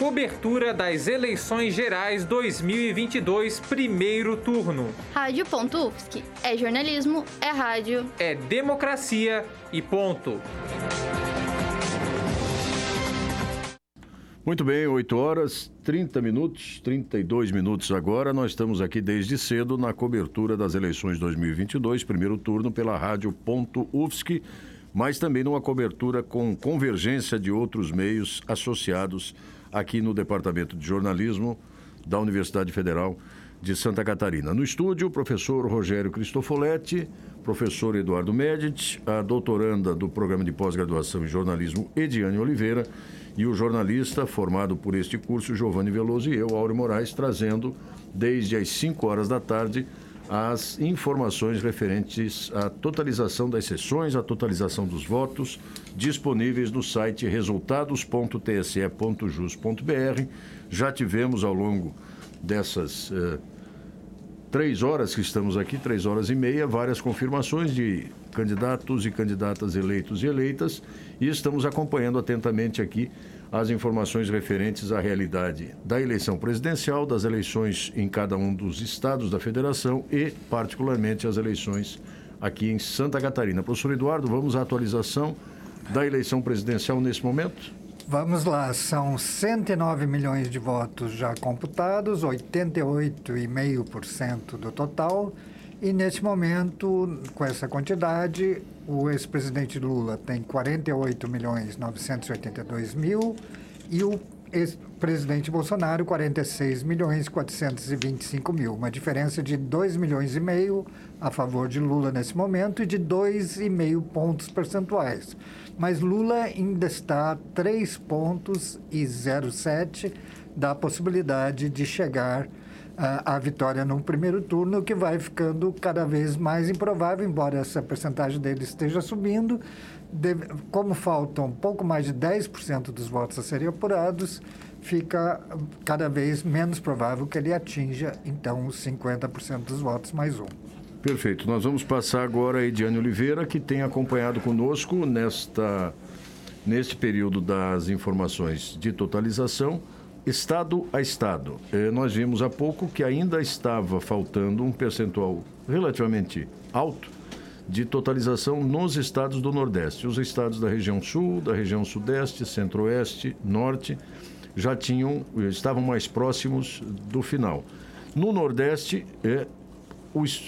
cobertura das eleições gerais 2022, primeiro turno. Rádio.UFSC é jornalismo, é rádio, é democracia e ponto. Muito bem, 8 horas 30 minutos, 32 minutos agora. Nós estamos aqui desde cedo na cobertura das eleições 2022, primeiro turno pela Rádio UFSC, mas também numa cobertura com convergência de outros meios associados aqui no Departamento de Jornalismo da Universidade Federal de Santa Catarina. No estúdio, o professor Rogério Cristofoletti, professor Eduardo Medici, a doutoranda do Programa de Pós-Graduação em Jornalismo, Ediane Oliveira, e o jornalista formado por este curso, Giovanni Veloso, e eu, Áureo Moraes, trazendo desde as 5 horas da tarde as informações referentes à totalização das sessões, à totalização dos votos, disponíveis no site resultados.tse.jus.br. Já tivemos ao longo dessas eh, três horas que estamos aqui, três horas e meia, várias confirmações de candidatos e candidatas eleitos e eleitas, e estamos acompanhando atentamente aqui as informações referentes à realidade da eleição presidencial, das eleições em cada um dos estados da federação e, particularmente, as eleições aqui em Santa Catarina. Professor Eduardo, vamos à atualização da eleição presidencial nesse momento? Vamos lá, são 109 milhões de votos já computados, 88,5% do total. E neste momento, com essa quantidade, o ex-presidente Lula tem 48 milhões 982 mil e o ex-presidente Bolsonaro 46 milhões 425 mil, uma diferença de 2 milhões e meio a favor de Lula nesse momento e de 2,5 pontos percentuais. Mas Lula ainda está a 3 pontos e 0,7 da possibilidade de chegar a, vitória no primeiro turno, que vai ficando cada vez mais improvável, embora essa percentagem dele esteja subindo. Deve, como faltam pouco mais de 10% dos votos a serem apurados, fica cada vez menos provável que ele atinja, então, os 50% dos votos mais um. Perfeito. Nós vamos passar agora a Ediane Oliveira, que tem acompanhado conosco nesta, neste período das informações de totalização estado a estado. Eh, nós vimos há pouco que ainda estava faltando um percentual relativamente alto de totalização nos estados do Nordeste. Os estados da região Sul, da região Sudeste, Centro-Oeste, Norte já tinham estavam mais próximos do final. No Nordeste é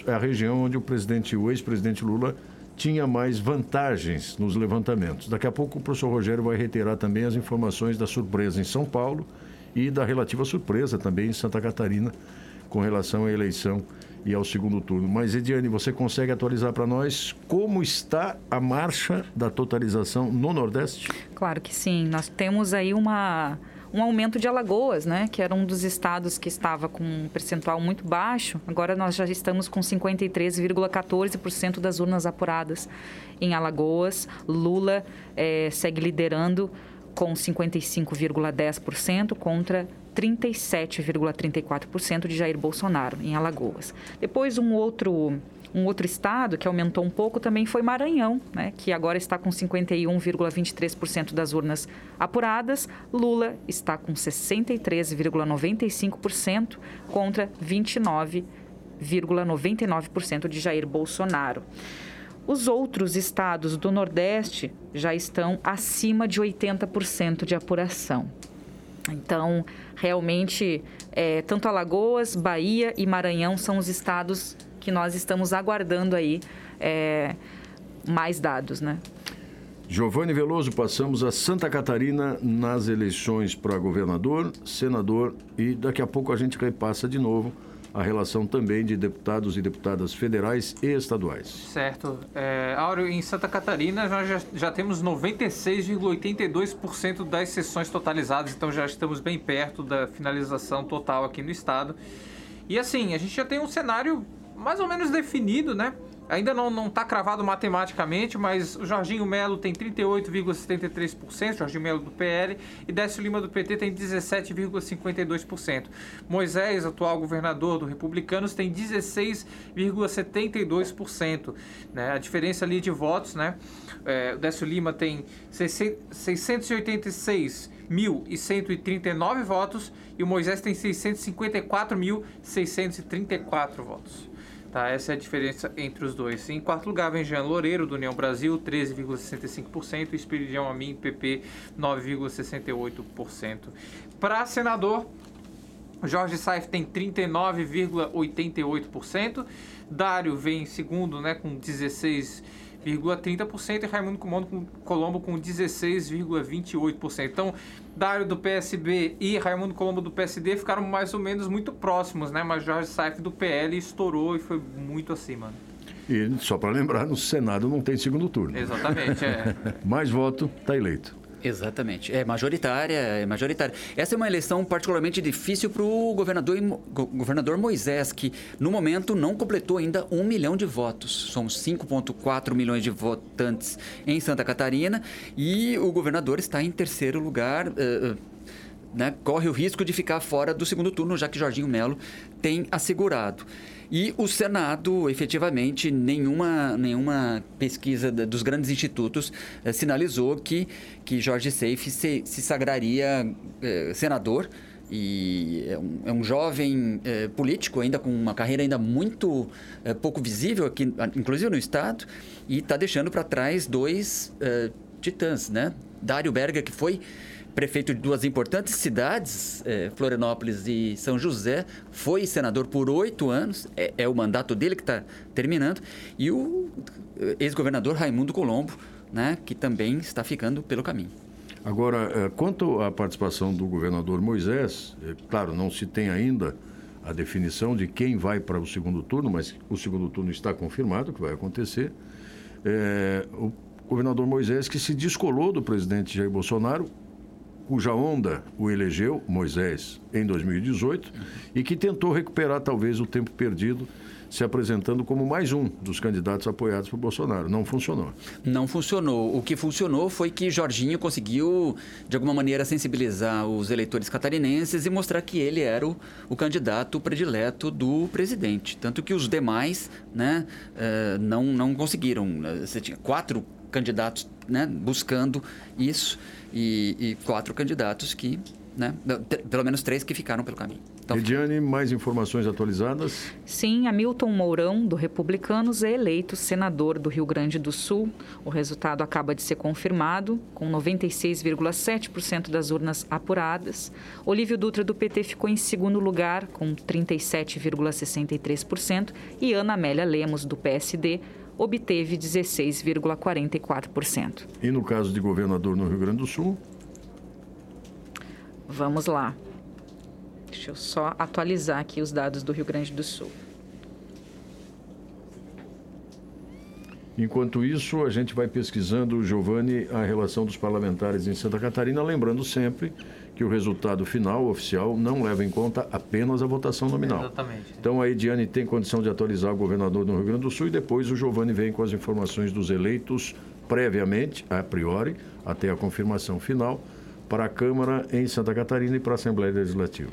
a região onde o presidente, o ex-presidente Lula tinha mais vantagens nos levantamentos. Daqui a pouco o professor Rogério vai reiterar também as informações da surpresa em São Paulo e da relativa surpresa também em Santa Catarina com relação à eleição e ao segundo turno. Mas, Ediane, você consegue atualizar para nós como está a marcha da totalização no Nordeste? Claro que sim. Nós temos aí uma, um aumento de Alagoas, né? Que era um dos estados que estava com um percentual muito baixo. Agora nós já estamos com 53,14% das urnas apuradas em Alagoas. Lula é, segue liderando com 55,10% contra 37,34% de Jair Bolsonaro em Alagoas. Depois um outro um outro estado que aumentou um pouco também foi Maranhão, né, que agora está com 51,23% das urnas apuradas. Lula está com 63,95% contra 29,99% de Jair Bolsonaro. Os outros estados do Nordeste já estão acima de 80% de apuração. Então, realmente, é, tanto Alagoas, Bahia e Maranhão são os estados que nós estamos aguardando aí é, mais dados, né? Giovanni Veloso, passamos a Santa Catarina nas eleições para governador, senador e daqui a pouco a gente repassa de novo a relação também de deputados e deputadas federais e estaduais. Certo. É, Áureo, em Santa Catarina nós já, já temos 96,82% das sessões totalizadas, então já estamos bem perto da finalização total aqui no estado. E assim, a gente já tem um cenário mais ou menos definido, né? Ainda não está cravado matematicamente, mas o Jorginho Melo tem 38,73%, Jorginho Melo do PL, e Décio Lima do PT tem 17,52%. Moisés, atual governador do Republicanos, tem 16,72%. Né? A diferença ali de votos, né? É, o Décio Lima tem 686.139 votos e o Moisés tem 654.634 votos. Tá, essa é a diferença entre os dois. Em quarto lugar vem Jean Loureiro, do União Brasil, 13,65%, e Espiridião Amin, PP, 9,68%. Para senador, Jorge Saif tem 39,88%, Dário vem em segundo né, com 16%. 16,30% e Raimundo Colombo com 16,28%. Então, Dário do PSB e Raimundo Colombo do PSD ficaram mais ou menos muito próximos, né? Mas Jorge Saif do PL estourou e foi muito acima. E só para lembrar, no Senado não tem segundo turno. Exatamente, é. Mais voto, está eleito. Exatamente. É majoritária, é majoritária. Essa é uma eleição particularmente difícil para o governador, governador Moisés, que no momento não completou ainda um milhão de votos. São 5,4 milhões de votantes em Santa Catarina e o governador está em terceiro lugar. Uh, né, corre o risco de ficar fora do segundo turno, já que Jorginho Melo tem assegurado. E o Senado, efetivamente, nenhuma, nenhuma pesquisa dos grandes institutos eh, sinalizou que, que Jorge Seife se, se sagraria eh, senador e é um, é um jovem eh, político ainda com uma carreira ainda muito eh, pouco visível aqui, inclusive no estado, e está deixando para trás dois eh, titãs, né? Dário Berger, que foi prefeito de duas importantes cidades, é, Florianópolis e São José, foi senador por oito anos, é, é, o mandato dele que está terminando, e o eh, ex-governador Raimundo Colombo, né, que também está ficando pelo caminho. Agora, eh, quanto à participação do governador Moisés, é, claro, não se tem ainda a definição de quem vai para o segundo turno, mas o segundo turno está confirmado que vai acontecer. É, o governador Moisés que se descolou do presidente Jair Bolsonaro cuja onda o elegeu, Moisés, em 2018, e que tentou recuperar talvez o tempo perdido se apresentando como mais um dos candidatos apoiados por Bolsonaro. Não funcionou. Não funcionou. O que funcionou foi que Jorginho conseguiu, de alguma maneira, sensibilizar os eleitores catarinenses e mostrar que ele era o, o candidato predileto do presidente. Tanto que os demais né, uh, não, não conseguiram. Você tinha quatro candidatos né, buscando isso e, e quatro candidatos que, né, pelo menos três que ficaram pelo caminho. Então, Ediane, mais informações atualizadas? Sim, Hamilton Mourão, do Republicanos, é eleito senador do Rio Grande do Sul. O resultado acaba de ser confirmado, com 96,7% das urnas apuradas. Olívio Dutra, do PT, ficou em segundo lugar, com 37,63%. E Ana Amélia Lemos, do PSD, obteve 16,44%. E no caso de governador no Rio Grande do Sul? Vamos lá. Deixa eu só atualizar aqui os dados do Rio Grande do Sul. Enquanto isso, a gente vai pesquisando, Giovanni, a relação dos parlamentares em Santa Catarina, lembrando sempre que o resultado final, oficial, não leva em conta apenas a votação nominal. Exatamente. Então a Ediane tem condição de atualizar o governador do Rio Grande do Sul e depois o Giovanni vem com as informações dos eleitos previamente, a priori, até a confirmação final, para a Câmara em Santa Catarina e para a Assembleia Legislativa.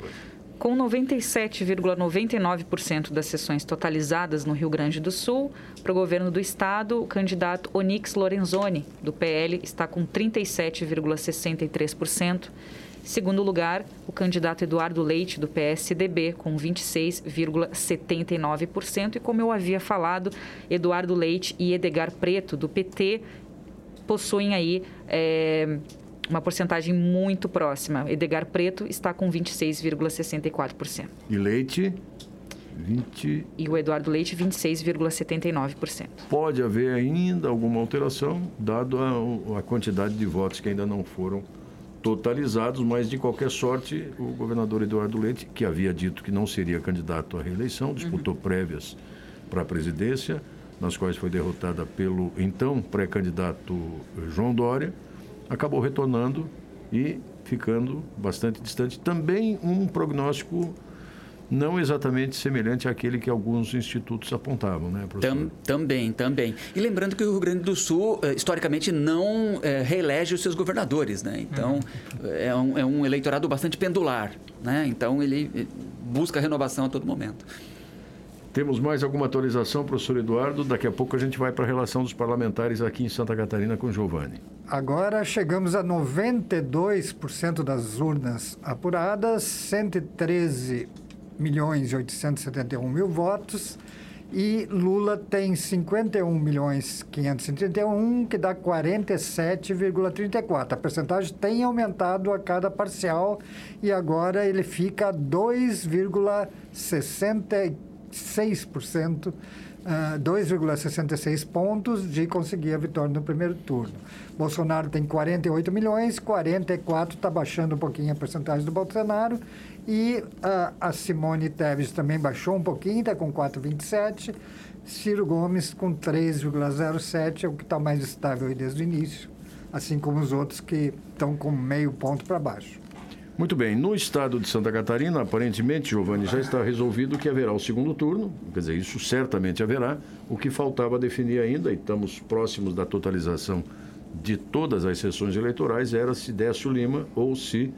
Com 97,99% das sessões totalizadas no Rio Grande do Sul, para o governo do estado, o candidato Onix Lorenzoni, do PL, está com 37,63%. Segundo lugar, o candidato Eduardo Leite, do PSDB, com 26,79%. E como eu havia falado, Eduardo Leite e Edgar Preto, do PT, possuem aí é, uma porcentagem muito próxima. Edgar Preto está com 26,64%. E Leite? 20... E o Eduardo Leite, 26,79%. Pode haver ainda alguma alteração, dado a, a quantidade de votos que ainda não foram totalizados, mas de qualquer sorte, o governador Eduardo Leite, que havia dito que não seria candidato à reeleição, disputou uhum. prévias para a presidência, nas quais foi derrotada pelo então pré-candidato João Dória, acabou retornando e ficando bastante distante. Também um prognóstico não exatamente semelhante àquele que alguns institutos apontavam, né, professor? Tam, também, também. E lembrando que o Rio Grande do Sul, eh, historicamente, não é, reelege os seus governadores, né? Então, uhum. é, um, é um eleitorado bastante pendular, né? Então, ele busca renovação a todo momento. Temos mais alguma atualização, professor Eduardo? Daqui a pouco a gente vai para a relação dos parlamentares aqui em Santa Catarina com Giovanni. Agora chegamos a 92% das urnas apuradas, 113 milhões e 871 mil votos. E Lula tem 51 milhões 531, que dá 47,34. A percentagem tem aumentado a cada parcial e agora ele fica a 2,64 6%, 2,66 pontos de conseguir a vitória no primeiro turno. Bolsonaro tem 48 milhões, 44 está baixando um pouquinho a porcentagem do Bolsonaro. E uh, a Simone Tebet também baixou um pouquinho, está com 4,27. Ciro Gomes com 3,07, é o que está mais estável desde o início, assim como os outros que estão com meio ponto para baixo. Muito bem. No estado de Santa Catarina, aparentemente, Giovanni, já está resolvido que haverá o segundo turno. Quer dizer, isso certamente haverá. O que faltava definir ainda, e estamos próximos da totalização de todas as sessões eleitorais, era se Décio Lima ou se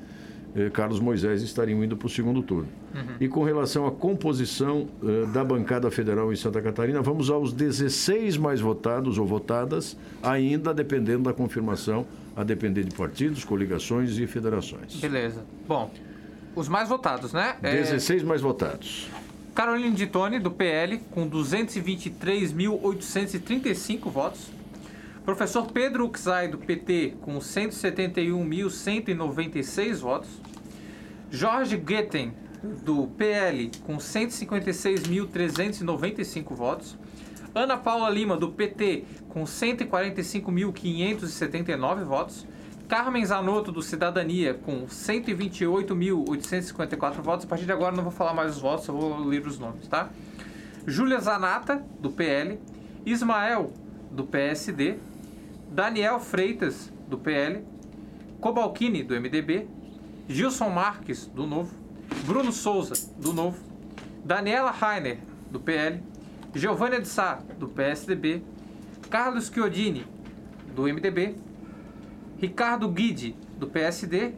eh, Carlos Moisés estariam indo para o segundo turno. Uhum. E com relação à composição eh, da bancada federal em Santa Catarina, vamos aos 16 mais votados ou votadas, ainda dependendo da confirmação, a depender de partidos, coligações e federações. Beleza. Bom, os mais votados, né? 16 é... mais votados. Caroline de Tone, do PL, com 223.835 votos. Professor Pedro Uxai, do PT, com 171.196 votos. Jorge Guetten, do PL, com 156.395 votos. Ana Paula Lima, do PT, com 145.579 votos. Carmen Zanotto, do Cidadania, com 128.854 votos. A partir de agora não vou falar mais os votos, eu vou ler os nomes, tá? Júlia Zanata, do PL. Ismael, do PSD. Daniel Freitas, do PL, Cobalcini, do MDB, Gilson Marques, do Novo, Bruno Souza, do Novo, Daniela Rainer, do PL, Giovanni de Sá, do PSDB, Carlos Chiodini, do MDB, Ricardo Guide, do PSD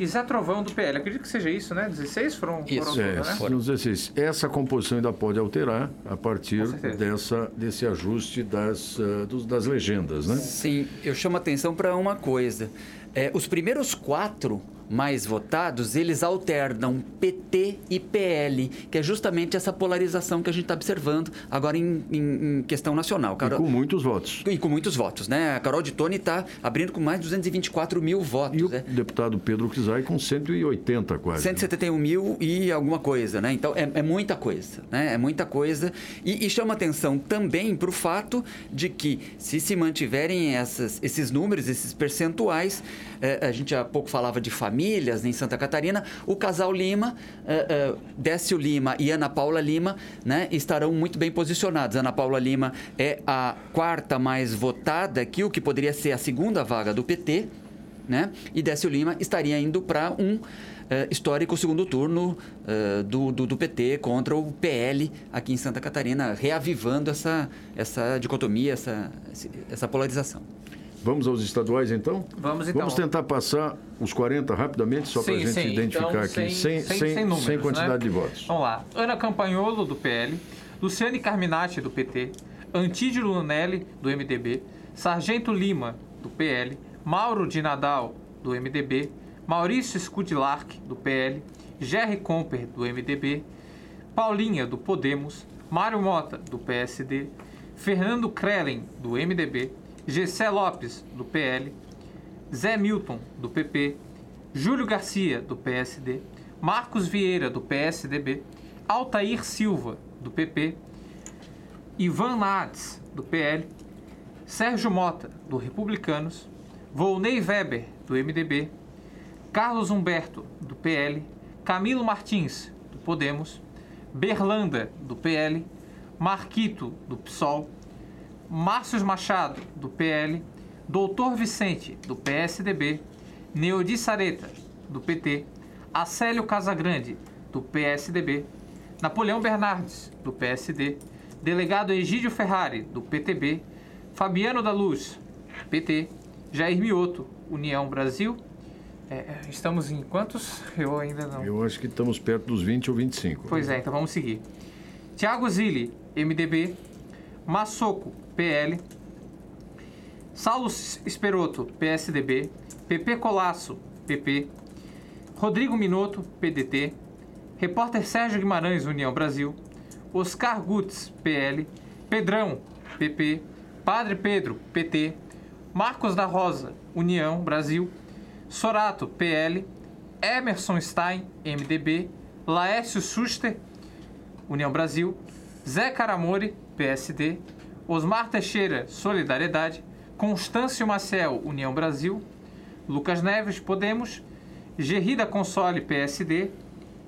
e Zé Trovão do PL. Acredito que seja isso, né? 16 foram, isso. foram é, né? Foram 16. Essa composição ainda pode alterar a partir dessa, desse ajuste das, uh, dos, das legendas, né? Sim, eu chamo atenção para uma coisa. É, os primeiros quatro mais votados, eles alternam PT e PL, que é justamente essa polarização que a gente está observando agora em, em, em questão nacional. Carol... E com muitos votos. E com muitos votos, né? A Carol de Tone está abrindo com mais de 224 mil votos. E o né? deputado Pedro Kizai com 180 quase. 171 mil e alguma coisa, né? Então, é, é muita coisa, né? É muita coisa. E, e chama atenção também para o fato de que, se se mantiverem essas, esses números, esses percentuais, é, a gente há pouco falava de família, famílias em Santa Catarina, o casal Lima, uh, uh, Décio Lima e Ana Paula Lima, né, estarão muito bem posicionados. Ana Paula Lima é a quarta mais votada aqui, o que poderia ser a segunda vaga do PT, né? E Décio Lima estaria indo para um uh, histórico segundo turno uh, do, do, do, PT contra o PL aqui em Santa Catarina, reavivando essa, essa dicotomia, essa, essa polarização. Vamos aos estaduais, então? Vamos, então. Vamos tentar passar os 40 rapidamente, só para a gente sim. identificar então, aqui, sem, sem, sem, sem, números, sem quantidade né? de votos. Vamos lá. Ana Campanholo, do PL. Luciane Carminati, do PT. Antídio Lunelli, do MDB. Sargento Lima, do PL. Mauro de Nadal, do MDB. Maurício Scudilark, do PL. Jerry Comper, do MDB. Paulinha, do Podemos. Mário Mota, do PSD. Fernando Krellen, do MDB. Gessé Lopes, do PL, Zé Milton, do PP, Júlio Garcia, do PSD, Marcos Vieira, do PSDB, Altair Silva, do PP, Ivan Nades, do PL, Sérgio Mota, do Republicanos, Volney Weber, do MDB, Carlos Humberto, do PL, Camilo Martins, do Podemos, Berlanda, do PL, Marquito, do PSOL, Márcio Machado, do PL, Doutor Vicente, do PSDB, Neodi Sareta, do PT, Acélio Casagrande, do PSDB, Napoleão Bernardes, do PSD, delegado Egídio Ferrari, do PTB, Fabiano da Luz, PT, Jair Mioto, União Brasil. É, é, estamos em quantos? Eu ainda não. Eu acho que estamos perto dos 20 ou 25. Pois é, então vamos seguir. Tiago Zilli, MDB, Massoco, PL, Saulo Esperoto, PSDB, PP Colasso, PP, Rodrigo Minotto, PDT, repórter Sérgio Guimarães, União Brasil, Oscar Gutz, PL, Pedrão, PP, Padre Pedro, PT, Marcos da Rosa, União Brasil, Sorato, PL, Emerson Stein, MDB, Laércio Schuster, União Brasil, Zé Caramori, PSD, Osmar Teixeira, Solidariedade, Constâncio Maciel, União Brasil, Lucas Neves, Podemos, Gerrida Console, PSD,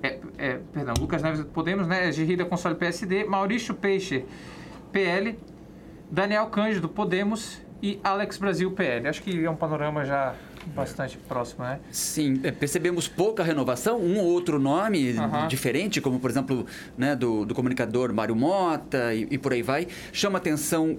é, é, perdão, Lucas Neves, Podemos, né? Gerrida Console, PSD, Maurício Peixe, PL, Daniel Cândido, Podemos e Alex Brasil, PL. Acho que é um panorama já bastante próximo, né? Sim, é, percebemos pouca renovação, um ou outro nome diferente, como por exemplo né, do, do comunicador Mário Mota e, e por aí vai. Chama atenção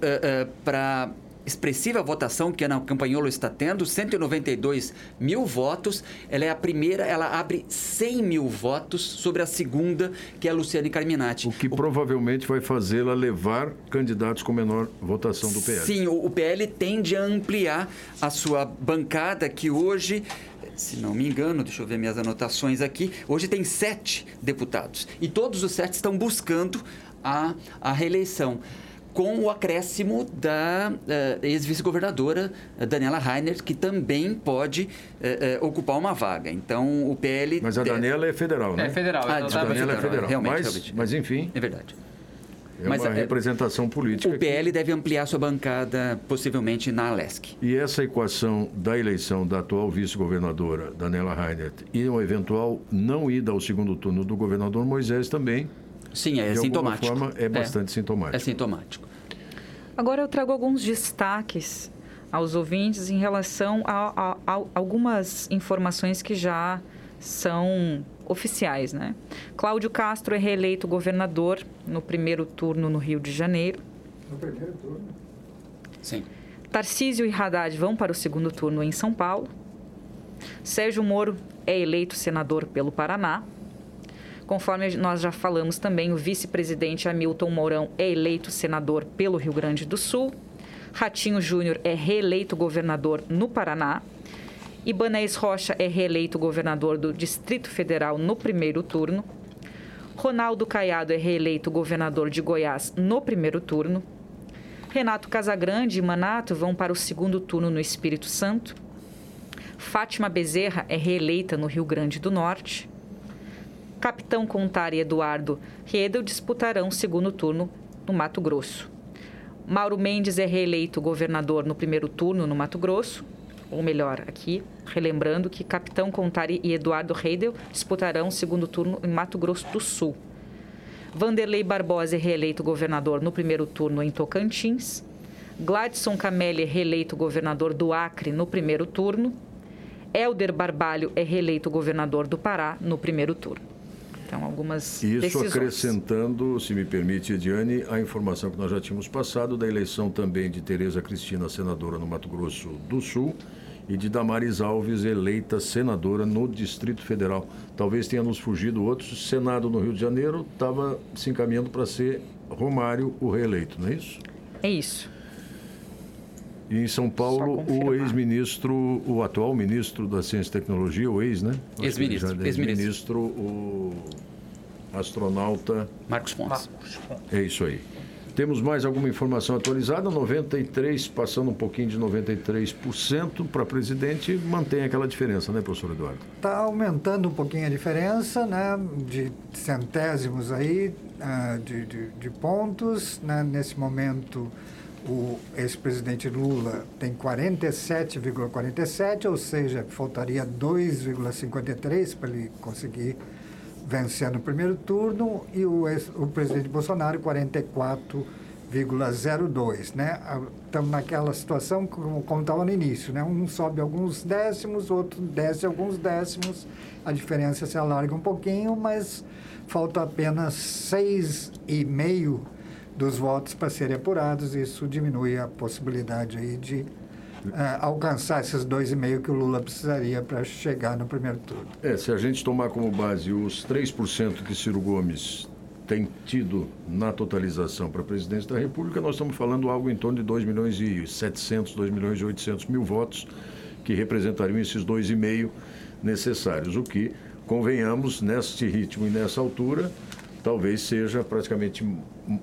para expressiva votação que Ana Campanholo está tendo, 192 mil votos. Ela é a primeira, ela abre 100 mil votos sobre a segunda, que é a Luciane Carminati. O que provavelmente vai fazê-la levar candidatos com menor votação do PL. Sim, o, o PL tende a ampliar a sua bancada, que hoje, se não me engano, deixa eu ver minhas anotações aqui, hoje tem sete deputados. E todos os sete estão buscando a, a reeleição. Com o acréscimo da eh, ex-vice-governadora eh, Daniela Rainer, que também pode eh, ocupar uma vaga. Então, o PL. Mas a Daniela é federal, né? É federal. Ah, então A Daniela é federal, federal. realmente, mas, realmente. mas, enfim, É verdade. é Mas, uma é- representação política. O que- PL deve ampliar sua bancada, possivelmente, na Alesc. E essa equação da eleição da atual vice-governadora, Daniela Reinert, e uma eventual não ida ao segundo turno do governador Moisés também, Sim, é de sintomático. alguma forma, é bastante sintomático. É sintomático. Agora eu trago alguns destaques aos ouvintes em relação a, a- a algumas informações que já são oficiais, né? Cláudio Castro é reeleito governador no primeiro turno no Rio de Janeiro. No primeiro turno. Sim. Tarcísio e Haddad vão para o segundo turno em São Paulo. Sérgio Moro é eleito senador pelo Paraná. Conforme nós já falamos também, o vice-presidente Hamilton Mourão é eleito senador pelo Rio Grande do Sul. Ratinho Júnior é reeleito governador no Paraná. Ibanez Rocha é reeleito governador do Distrito Federal no primeiro turno. Ronaldo Caiado é reeleito governador de Goiás no primeiro turno. Renato Casagrande e Manato vão para o segundo turno no Espírito Santo. Fátima Bezerra é reeleita no Rio Grande do Norte. Capitão Contar e Eduardo Riedel disputarão o segundo turno no Mato Grosso. Mauro Mendes é reeleito governador no primeiro turno no Mato Grosso. Ou melhor, aqui, relembrando que Capitão Contari e Eduardo Reidel disputarão o segundo turno em Mato Grosso do Sul. Vanderlei Barbosa é reeleito governador no primeiro turno em Tocantins. Gladson Camelli é reeleito governador do Acre no primeiro turno. Helder Barbalho é reeleito governador do Pará no primeiro turno. Então, algumas Isso decisões. acrescentando, se me permite, Ediane, a informação que nós já tínhamos passado da eleição também de Tereza Cristina, senadora no Mato Grosso do Sul, e de Damares Alves, eleita senadora no Distrito Federal. Talvez tenha nos fugido outros. Senado no Rio de Janeiro estava se encaminhando para ser Romário o reeleito, não é isso? É isso. E em São Paulo, o ex-ministro, o atual ministro da Ciência e Tecnologia, o ex, né? Ex-ministro, é ex-ministro. Ex-ministro, o astronauta Marcos Pontes. É isso aí. Temos mais alguma informação atualizada? 93, passando um pouquinho de 93% para presidente, mantém aquela diferença, né, professor Eduardo? Está aumentando um pouquinho a diferença, né, de centésimos aí, ah, de, de, de pontos. Né? Nesse momento, o ex-presidente Lula tem 47,47, ou seja, faltaria 2,53 para ele conseguir vencer no primeiro turno, e o, ex- o presidente Bolsonaro 44,26. 0,02, né? Estamos naquela situação como estava no início, né? Um sobe alguns décimos, outro desce alguns décimos, a diferença se alarga um pouquinho, mas falta apenas 6,5 dos votos para serem apurados, isso diminui a possibilidade aí de uh, alcançar esses 2,5 que o Lula precisaria para chegar no primeiro turno. É, se a gente tomar como base os 3% que Ciro Gomes tem tido na totalização para a presidência da República, nós estamos falando algo em torno de 2 milhões e 700, 2 milhões e 800 mil votos, que representariam esses 2,5 necessários, o que, convenhamos, neste ritmo e nessa altura, talvez seja praticamente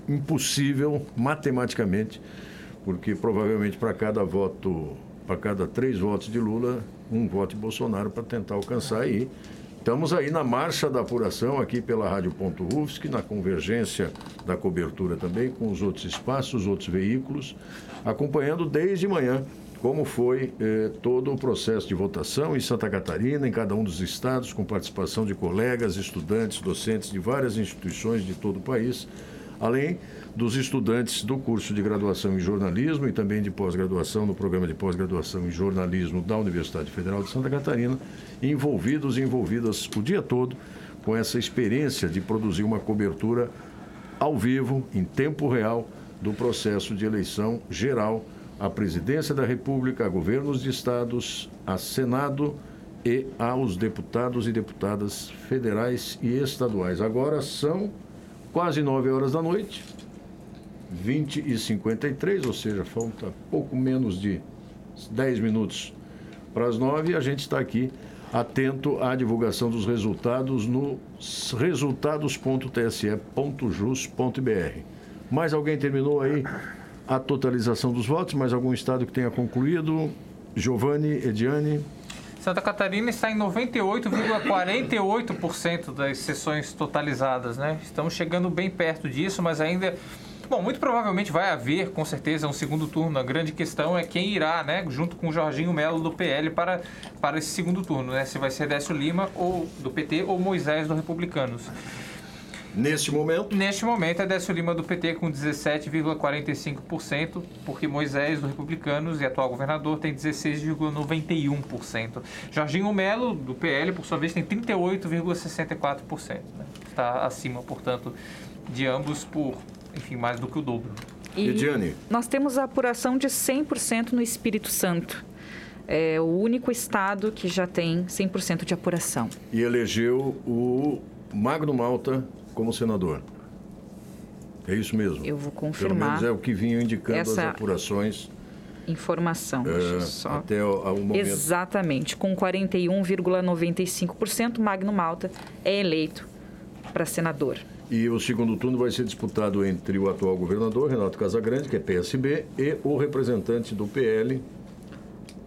impossível matematicamente, porque provavelmente para cada voto, para cada três votos de Lula, um voto de Bolsonaro para tentar alcançar aí. Estamos aí na marcha da apuração aqui pela Rádio Ponto Rufsc, na convergência da cobertura também com os outros espaços, outros veículos, acompanhando desde manhã como foi eh, todo o processo de votação em Santa Catarina, em cada um dos estados, com participação de colegas, estudantes, docentes de várias instituições de todo o país, além dos estudantes do curso de graduação em jornalismo e também de pós-graduação no programa de pós-graduação em jornalismo da Universidade Federal de Santa Catarina, envolvidos e envolvidas o dia todo com essa experiência de produzir uma cobertura ao vivo, em tempo real, do processo de eleição geral à presidência da República, a governos de estados, a Senado e aos deputados e deputadas federais e estaduais. Agora são quase 9 horas da noite, 20 e 53, ou seja, falta pouco menos de 10 minutos para as 9 e a gente está aqui atento à divulgação dos resultados no resultados.tse.jus.br. Mais alguém terminou aí? a totalização dos votos, mais algum estado que tenha concluído? Giovanni, Ediane. Santa Catarina está em 98,48% das sessões totalizadas, né? Estamos chegando bem perto disso, mas ainda Bom, muito provavelmente vai haver, com certeza, um segundo turno. A grande questão é quem irá, né, junto com o Jorginho Melo do PL para, para esse segundo turno, né? Se vai ser Décio Lima ou do PT ou Moisés do Republicanos. Neste momento? Neste momento é Décio Lima do PT com 17,45%, porque Moisés do Republicanos e atual governador tem 16,91%. Jorginho Melo do PL, por sua vez, tem 38,64%. Né? Está acima, portanto, de ambos por, enfim, mais do que o dobro. E Ediane. nós temos a apuração de 100% no Espírito Santo. É o único estado que já tem 100% de apuração. E elegeu o Magno Malta como senador. É isso mesmo? Eu vou confirmar. Pelo menos é o que vinham indicando essa as apurações. Informação. É, só... Até o, o momento. Exatamente. Com 41,95%, Magno Malta é eleito para senador. E o segundo turno vai ser disputado entre o atual governador, Renato Casagrande, que é PSB, e o representante do PL,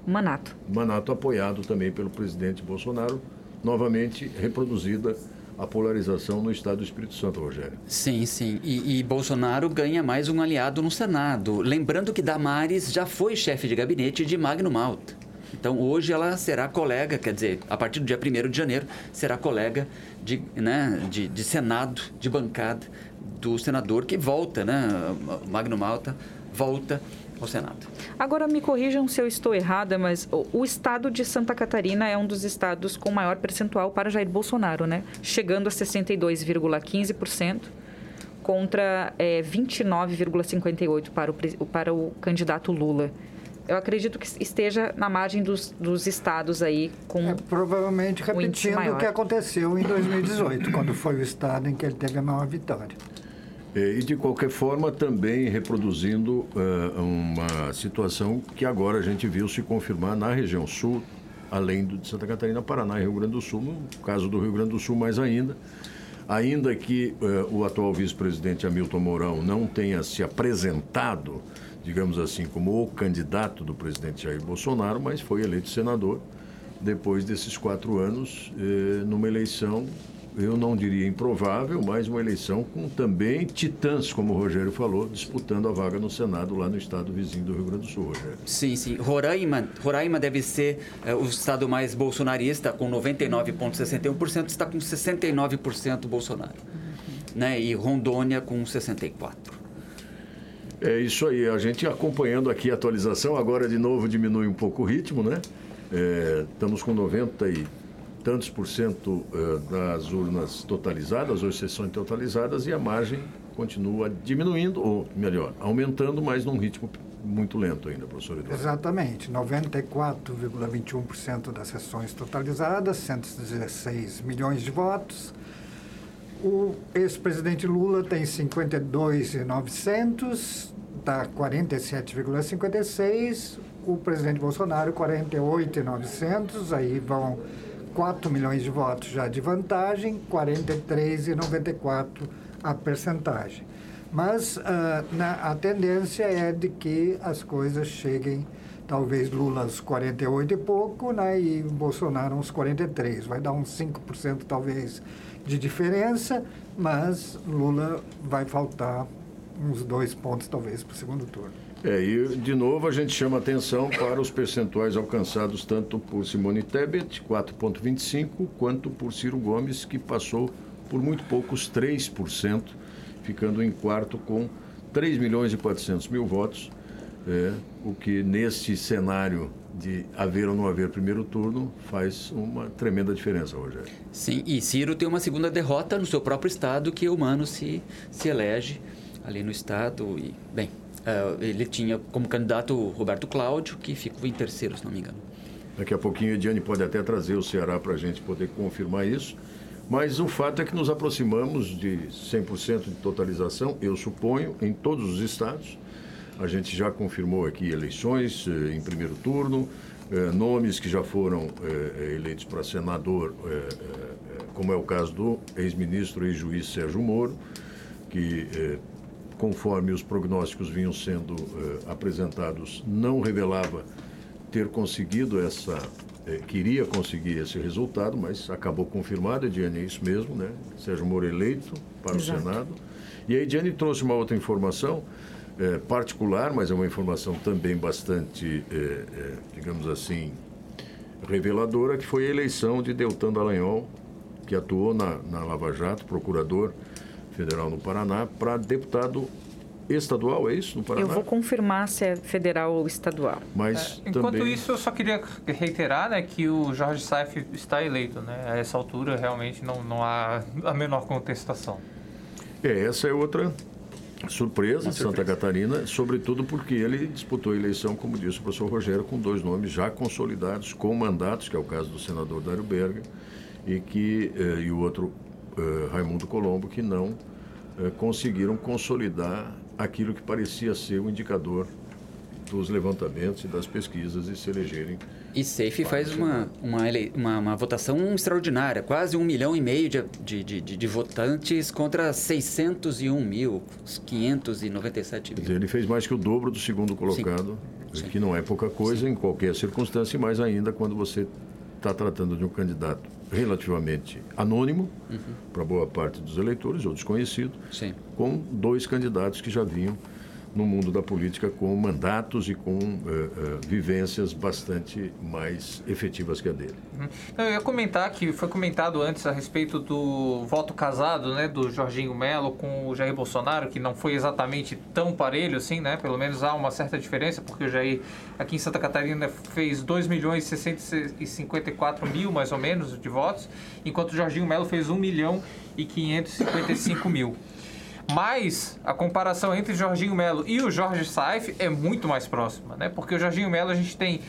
Manato. Manato, apoiado também pelo presidente Bolsonaro, novamente reproduzida a polarização no estado do Espírito Santo, Rogério. Sim, sim. E, e, Bolsonaro ganha mais um aliado no Senado. Lembrando que Damares já foi chefe de gabinete de Magno Malta. Então, hoje ela será colega, quer dizer, a partir do dia 1 de janeiro, será colega de, né, de, de Senado, de bancada do senador que volta, né? Magno Malta volta ao Senado. Agora me corrijam se eu estou errada, mas o, o, estado de Santa Catarina é um dos estados com maior percentual para Jair Bolsonaro, né? Chegando a 62,15% contra é, 29,58% para o, para o candidato Lula. Eu acredito que esteja na margem dos, dos estados aí com. É, provavelmente repetindo o que aconteceu em 2018, quando foi o estado em que ele teve a maior vitória. E, de qualquer forma, também reproduzindo uh, uma situação que agora a gente viu se confirmar na região sul, além de Santa Catarina, Paraná e Rio Grande do Sul, no caso do Rio Grande do Sul mais ainda. Ainda que uh, o atual vice-presidente Hamilton Mourão não tenha se apresentado, digamos assim, como o candidato do presidente Jair Bolsonaro, mas foi eleito senador depois desses quatro anos, eh, numa eleição eu não diria improvável, mas uma eleição com também titãs, como o Rogério falou, disputando a vaga no Senado lá no estado vizinho do Rio Grande do Sul, Rogério. Sim, sim. Roraima, Roraima deve ser é, o estado mais bolsonarista, com 99,61%, está com 69% Bolsonaro. Né? E Rondônia com 64%. É isso aí, a gente acompanhando aqui a atualização, agora de novo diminui um pouco o ritmo, né? É, estamos com 90 e tantos por cento eh, das urnas totalizadas, ou sessões totalizadas, e a margem continua diminuindo, ou melhor, aumentando, mas num ritmo muito lento ainda, professor Eduardo. Exatamente, 94,21% das sessões totalizadas, 116 milhões de votos. O ex-presidente Lula tem 52,900, dá 47,56. O presidente Bolsonaro, 48,900, aí vão 4 milhões de votos já de vantagem, 43,94 a percentagem. Mas uh, na, a tendência é de que as coisas cheguem, talvez Lula aos 48 e pouco, né, e Bolsonaro uns 43. Vai dar uns 5% talvez de diferença, mas Lula vai faltar uns dois pontos talvez para o segundo turno. É, e de novo a gente chama atenção para os percentuais alcançados tanto por Simone Tebet, 4,25%, quanto por Ciro Gomes, que passou por muito poucos 3%, ficando em quarto com 3 milhões e 400 mil votos, é, o que neste cenário de haver ou não haver primeiro turno faz uma tremenda diferença, Rogério. Sim, e Ciro tem uma segunda derrota no seu próprio estado, que o Mano se, se elege ali no estado e, bem, uh, ele tinha como candidato Roberto Cláudio, que ficou em terceiro, se não me engano. Daqui a pouquinho a Ediane pode até trazer o Ceará para a gente poder confirmar isso. Mas o fato é que nos aproximamos de 100% de totalização, eu suponho, em todos os estados. A gente já confirmou aqui eleições eh, em primeiro turno, eh, nomes que já foram eh, eleitos para senador, como é o caso do ex-ministro e juiz Sérgio Moro, que, conforme os prognósticos vinham sendo apresentados, não revelava ter conseguido essa é, queria conseguir esse resultado, mas acabou confirmado, Ediane, é isso mesmo, né? Sérgio Moro eleito para Exato. o Senado. E a Ediane trouxe uma outra informação é, particular, mas é uma informação também bastante, é, é, digamos assim, reveladora, que foi a eleição de Deltan Dallagnol, que atuou na, na Lava Jato, procurador federal no Paraná, para deputado estadual, é isso, no Paraná? Eu vou confirmar se é federal ou estadual. Mas é, enquanto também... isso, eu só queria reiterar né, que o Jorge Saif está eleito. Né? A essa altura, realmente, não, não há a menor contestação. É, essa é outra surpresa de Santa Catarina, sobretudo porque ele disputou a eleição, como disse o professor Rogério, com dois nomes já consolidados, com mandatos, que é o caso do senador Dário Berger, e, que, eh, e o outro, eh, Raimundo Colombo, que não eh, conseguiram consolidar aquilo que parecia ser o indicador dos levantamentos e das pesquisas e se elegerem. E Safe faz uma, uma, uma, uma, votação extraordinária, quase um milhão e meio de, de, de, de votantes contra 601 mil, 597 mil. Ele fez mais que o dobro do segundo colocado, Sim. que não é pouca coisa Sim. em qualquer circunstância, e mais ainda quando você está tratando de um candidato relativamente anônimo uhum. para boa parte dos eleitores, ou desconhecido, Sim. com dois candidatos que já vinham no mundo da política com mandatos e com uh, uh, vivências bastante mais efetivas que a dele. Uhum. Eu ia comentar que foi comentado antes a respeito do voto casado, né, do Jorginho Melo com o Jair Bolsonaro, que não foi exatamente tão parelho assim, né? Pelo menos há uma certa diferença, porque o Jair aqui em Santa Catarina fez 2 milhões e 654 mil, mais ou menos, de votos, enquanto o Jorginho Melo fez 1 milhão e 555 mil. Mas a comparação entre Jorginho Melo e o Jorge Saif é muito mais próxima, né? Porque o Jorginho Melo a gente tem,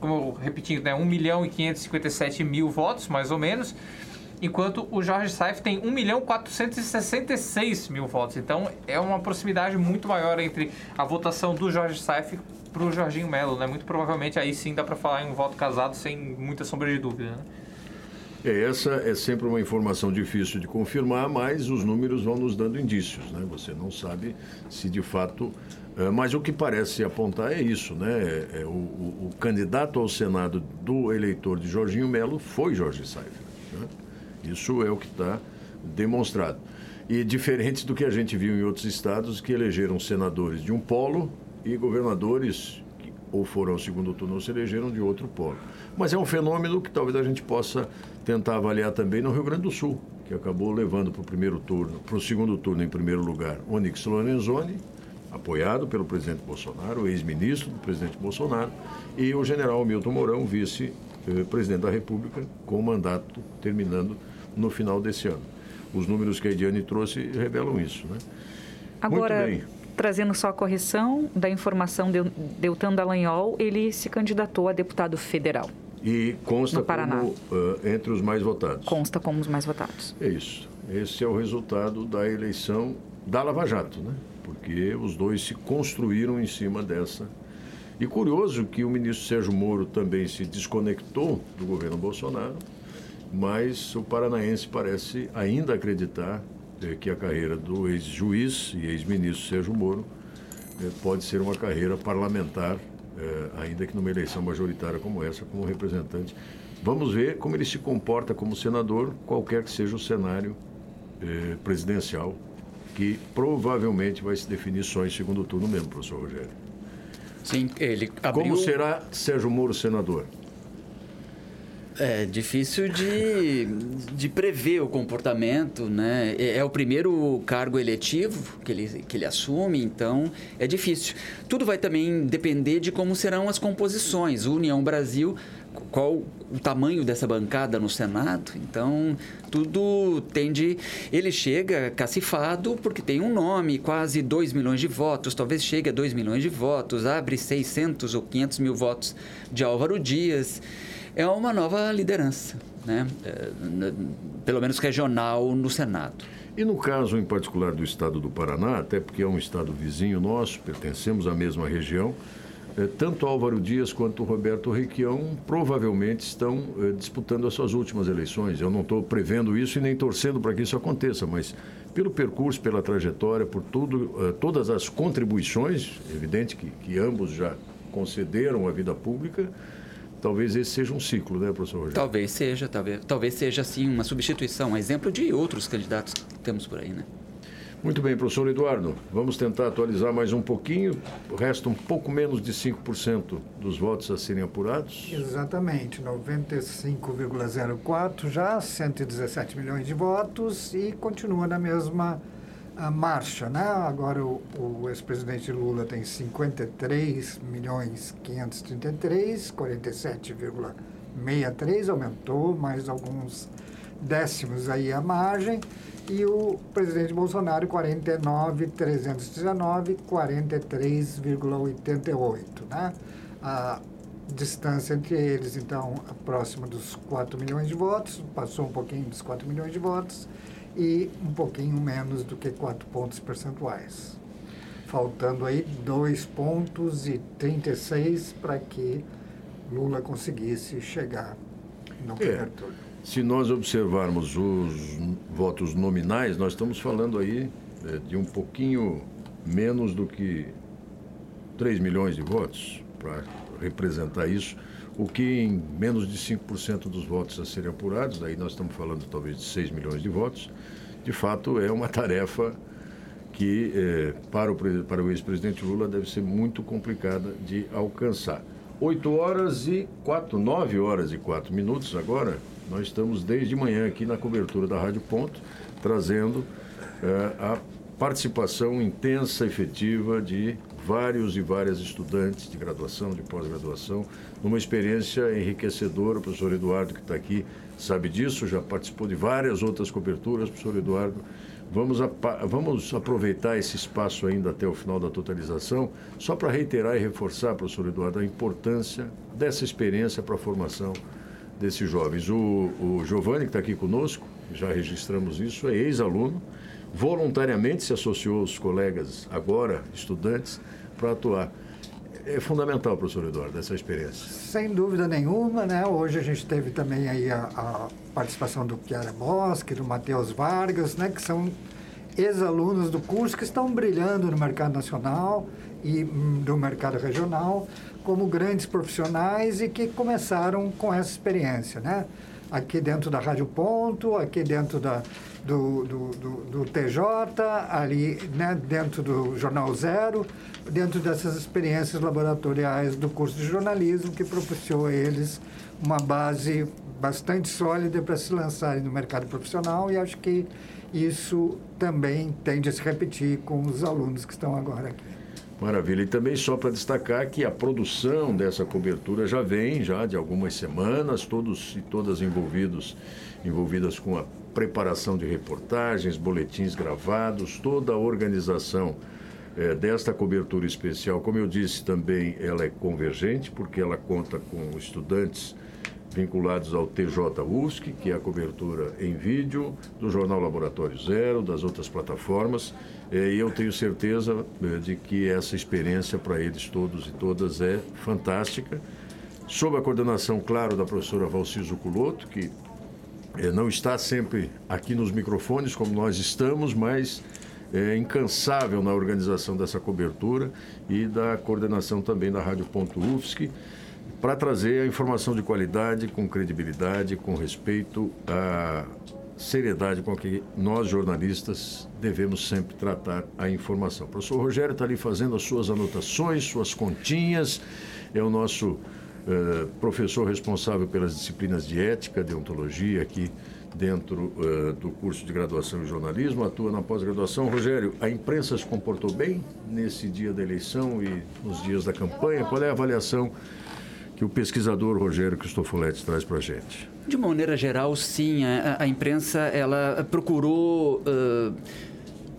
como repetindo, né, 1 milhão e 557 mil votos, mais ou menos, enquanto o Jorge Saif tem 1 milhão 466 mil votos. Então é uma proximidade muito maior entre a votação do Jorge Saif para o Jorginho Melo, né? Muito provavelmente aí sim dá para falar em um voto casado sem muita sombra de dúvida, né? É, essa é sempre uma informação difícil de confirmar, mas os números vão nos dando indícios, né? Você não sabe se de fato... É, mas o que parece apontar é isso, né? É, é o, o, candidato ao Senado do eleitor de Jorginho Melo foi Jorge Saifer. Né? Isso é o que está demonstrado. E diferente do que a gente viu em outros estados que elegeram senadores de um polo e governadores ou foram ao segundo turno ou se elegeram de outro polo. Mas é um fenômeno que talvez a gente possa tentar avaliar também no Rio Grande do Sul, que acabou levando para o primeiro turno, para o segundo turno em primeiro lugar, Onyx Lorenzoni, apoiado pelo presidente Bolsonaro, ex-ministro do presidente Bolsonaro, e o general Milton Mourão, vice-presidente da República, com o mandato terminando no final desse ano. Os números que a Ediane trouxe revelam isso. Né? Agora, trazendo só a correção da informação de Deltan Dallagnol, ele se candidatou a deputado federal. E consta como uh, entre os mais votados. Consta como os mais votados. É isso. Esse é o resultado da eleição da Lava Jato, né? Porque os dois se construíram em cima dessa. E curioso que o ministro Sérgio Moro também se desconectou do governo Bolsonaro, mas o paranaense parece ainda acreditar eh, que a carreira do ex-juiz e ex-ministro Sérgio Moro eh, pode ser uma carreira parlamentar é, ainda que numa eleição majoritária como essa, como representante. Vamos ver como ele se comporta como senador, qualquer que seja o cenário é, presidencial, que provavelmente vai se definir só em segundo turno mesmo, professor Rogério. Sim, ele abriu... Como será Sérgio Moro senador? É difícil de, de prever o comportamento, né? É, é, o primeiro cargo eletivo que ele, que ele assume, então é difícil. Tudo vai também depender de como serão as composições. União Brasil, qual o tamanho dessa bancada no Senado, então tudo tende. Ele chega cacifado porque tem um nome, quase 2 milhões de votos, talvez chegue a 2 milhões de votos, abre 600 ou 500 mil votos de Álvaro Dias é uma nova liderança, né? É, pelo menos regional, no Senado. E no caso em particular do estado do Paraná, até porque é um estado vizinho nosso, pertencemos à mesma região, é, tanto Álvaro Dias quanto Roberto Requião provavelmente estão é, disputando as suas últimas eleições. Eu não estou prevendo isso e nem torcendo para que isso aconteça, mas pelo percurso, pela trajetória, por tudo, todas as contribuições, evidente que, que ambos já concederam à vida pública, Talvez esse seja um ciclo, né, professor Rogério? Talvez seja, talvez, talvez seja sim uma substituição, um exemplo de outros candidatos que temos por aí, né? Muito bem, professor Eduardo. Vamos tentar atualizar mais um pouquinho. Resta um pouco menos de 5% dos votos a serem apurados. Exatamente, 95,04 já, 117 milhões de votos e continua na mesma a marcha, né? Agora o, o ex-presidente Lula tem 53 milhões 533, 47,63, aumentou mais alguns décimos aí a margem, e o presidente Bolsonaro 49,319, 43,88, né? A distância entre eles, então, próxima dos 4 milhões de votos, passou um pouquinho dos 4 milhões de votos, e um pouquinho menos do que 4 pontos percentuais. Faltando aí 2 pontos e 36 para que Lula conseguisse chegar no é, primeiro turno. Se nós observarmos os votos nominais, nós estamos falando aí é, de um pouquinho menos do que 3 milhões de votos para representar isso, o que em menos de 5% dos votos a serem apurados, aí nós estamos falando talvez de 6 milhões de votos, de fato é uma tarefa que eh, para o, para o ex-presidente Lula deve ser muito complicada de alcançar. 8 horas e 4, 9 horas e 4 minutos agora, nós estamos desde manhã aqui na cobertura da Rádio Ponto, trazendo eh, a participação intensa, efetiva de vários e várias estudantes de graduação, de pós-graduação, numa experiência enriquecedora. O professor Eduardo, que está aqui, sabe disso, já participou de várias outras coberturas. Professor Eduardo, vamos, vamos aproveitar esse espaço ainda até o final da totalização, só para reiterar e reforçar, professor Eduardo, a importância dessa experiência para a formação desses jovens. O, o Giovanni, que está aqui conosco, já registramos isso, é ex-aluno, voluntariamente se associou aos colegas, agora estudantes, para atuar. É fundamental, professor Eduardo, essa experiência. Sem dúvida nenhuma, né? Hoje a gente teve também aí a, a participação do Chiara Bosque, do Matheus Vargas, né? Que são ex-alunos do curso que estão brilhando no mercado nacional e hum, do mercado regional como grandes profissionais e que começaram com essa experiência, né? Aqui dentro da Rádio Ponto, aqui dentro da, do, do, do, do TJ, ali né, dentro do Jornal Zero, dentro dessas experiências laboratoriais do curso de jornalismo que propiciou a eles uma base bastante sólida para se lançarem no mercado profissional e acho que isso também tende a se repetir com os alunos que estão agora aqui. Maravilha. E também só para destacar que a produção dessa cobertura já vem já de algumas semanas, todos e todas envolvidos, envolvidas com a preparação de reportagens, boletins gravados, toda a organização é, desta cobertura especial. Como eu disse também, ela é convergente, porque ela conta com estudantes vinculados ao TJ UFSC, que é a cobertura em vídeo do Jornal Laboratório Zero, das outras plataformas. É, e eu tenho certeza é, de que essa experiência para eles todos e todas é fantástica. Sob a coordenação, claro, da professora Valciso Culoto, que é, não está sempre aqui nos microfones como nós estamos, mas é incansável na organização dessa cobertura e da coordenação também da Rádio Ponto UFSC para trazer a informação de qualidade, com credibilidade, com respeito à seriedade com que nós jornalistas devemos sempre tratar a informação. O professor Rogério está ali fazendo as suas anotações, suas continhas, é o nosso uh, professor responsável pelas disciplinas de ética, deontologia aqui dentro uh, do curso de graduação em jornalismo, atua na pós-graduação. Rogério, a imprensa se comportou bem nesse dia da eleição e nos dias da campanha? Qual é a avaliação que o pesquisador Rogério Cristofoletti traz para a gente? De maneira geral, sim. A, a imprensa ela procurou uh,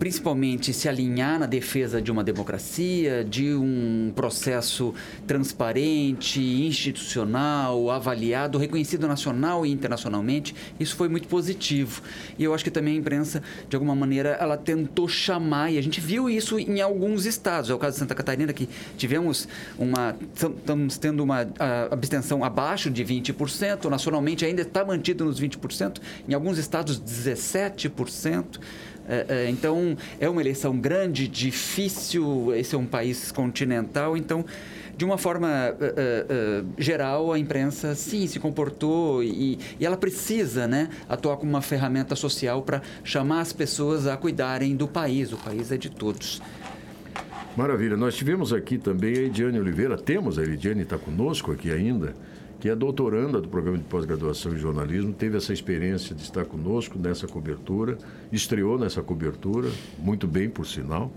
principalmente se alinhar na defesa de uma democracia, de um processo transparente, institucional, avaliado, reconhecido nacional e internacionalmente. Isso foi muito positivo. E eu acho que também a imprensa, de alguma maneira, ela tentou chamar, e a gente viu isso em alguns estados. É o caso de Santa Catarina, que tivemos uma. Estamos tendo uma abstenção abaixo de 20%, nacionalmente ainda está mantido nos 20%, em alguns estados 17%. É, é, então, é uma eleição grande, difícil. Esse é um país continental, então de uma forma uh, uh, geral, a imprensa sim se comportou e, e, ela precisa né, atuar como uma ferramenta social para chamar as pessoas a cuidarem do país. O país é de todos. Maravilha. Nós tivemos aqui também a Ediane Oliveira, temos a Ediane, está conosco aqui ainda que é doutoranda do programa de pós-graduação em jornalismo, teve essa experiência de estar conosco nessa cobertura, estreou nessa cobertura, muito bem, por sinal.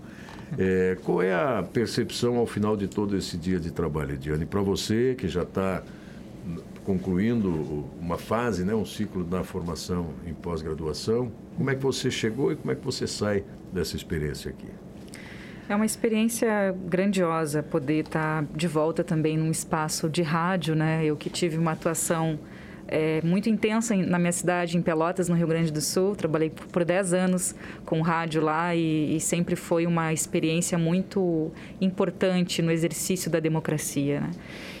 É, qual é a percepção ao final de todo esse dia de trabalho, Ediane? Para você que já está concluindo uma fase, né, um ciclo da formação em pós-graduação, como é que você chegou e como é que você sai dessa experiência aqui? É uma experiência grandiosa poder estar de volta também num espaço de rádio, né? Eu que tive uma atuação é, muito intensa na minha cidade, em Pelotas, no Rio Grande do Sul. Trabalhei por 10 anos com rádio lá e, e, sempre foi uma experiência muito importante no exercício da democracia. Né?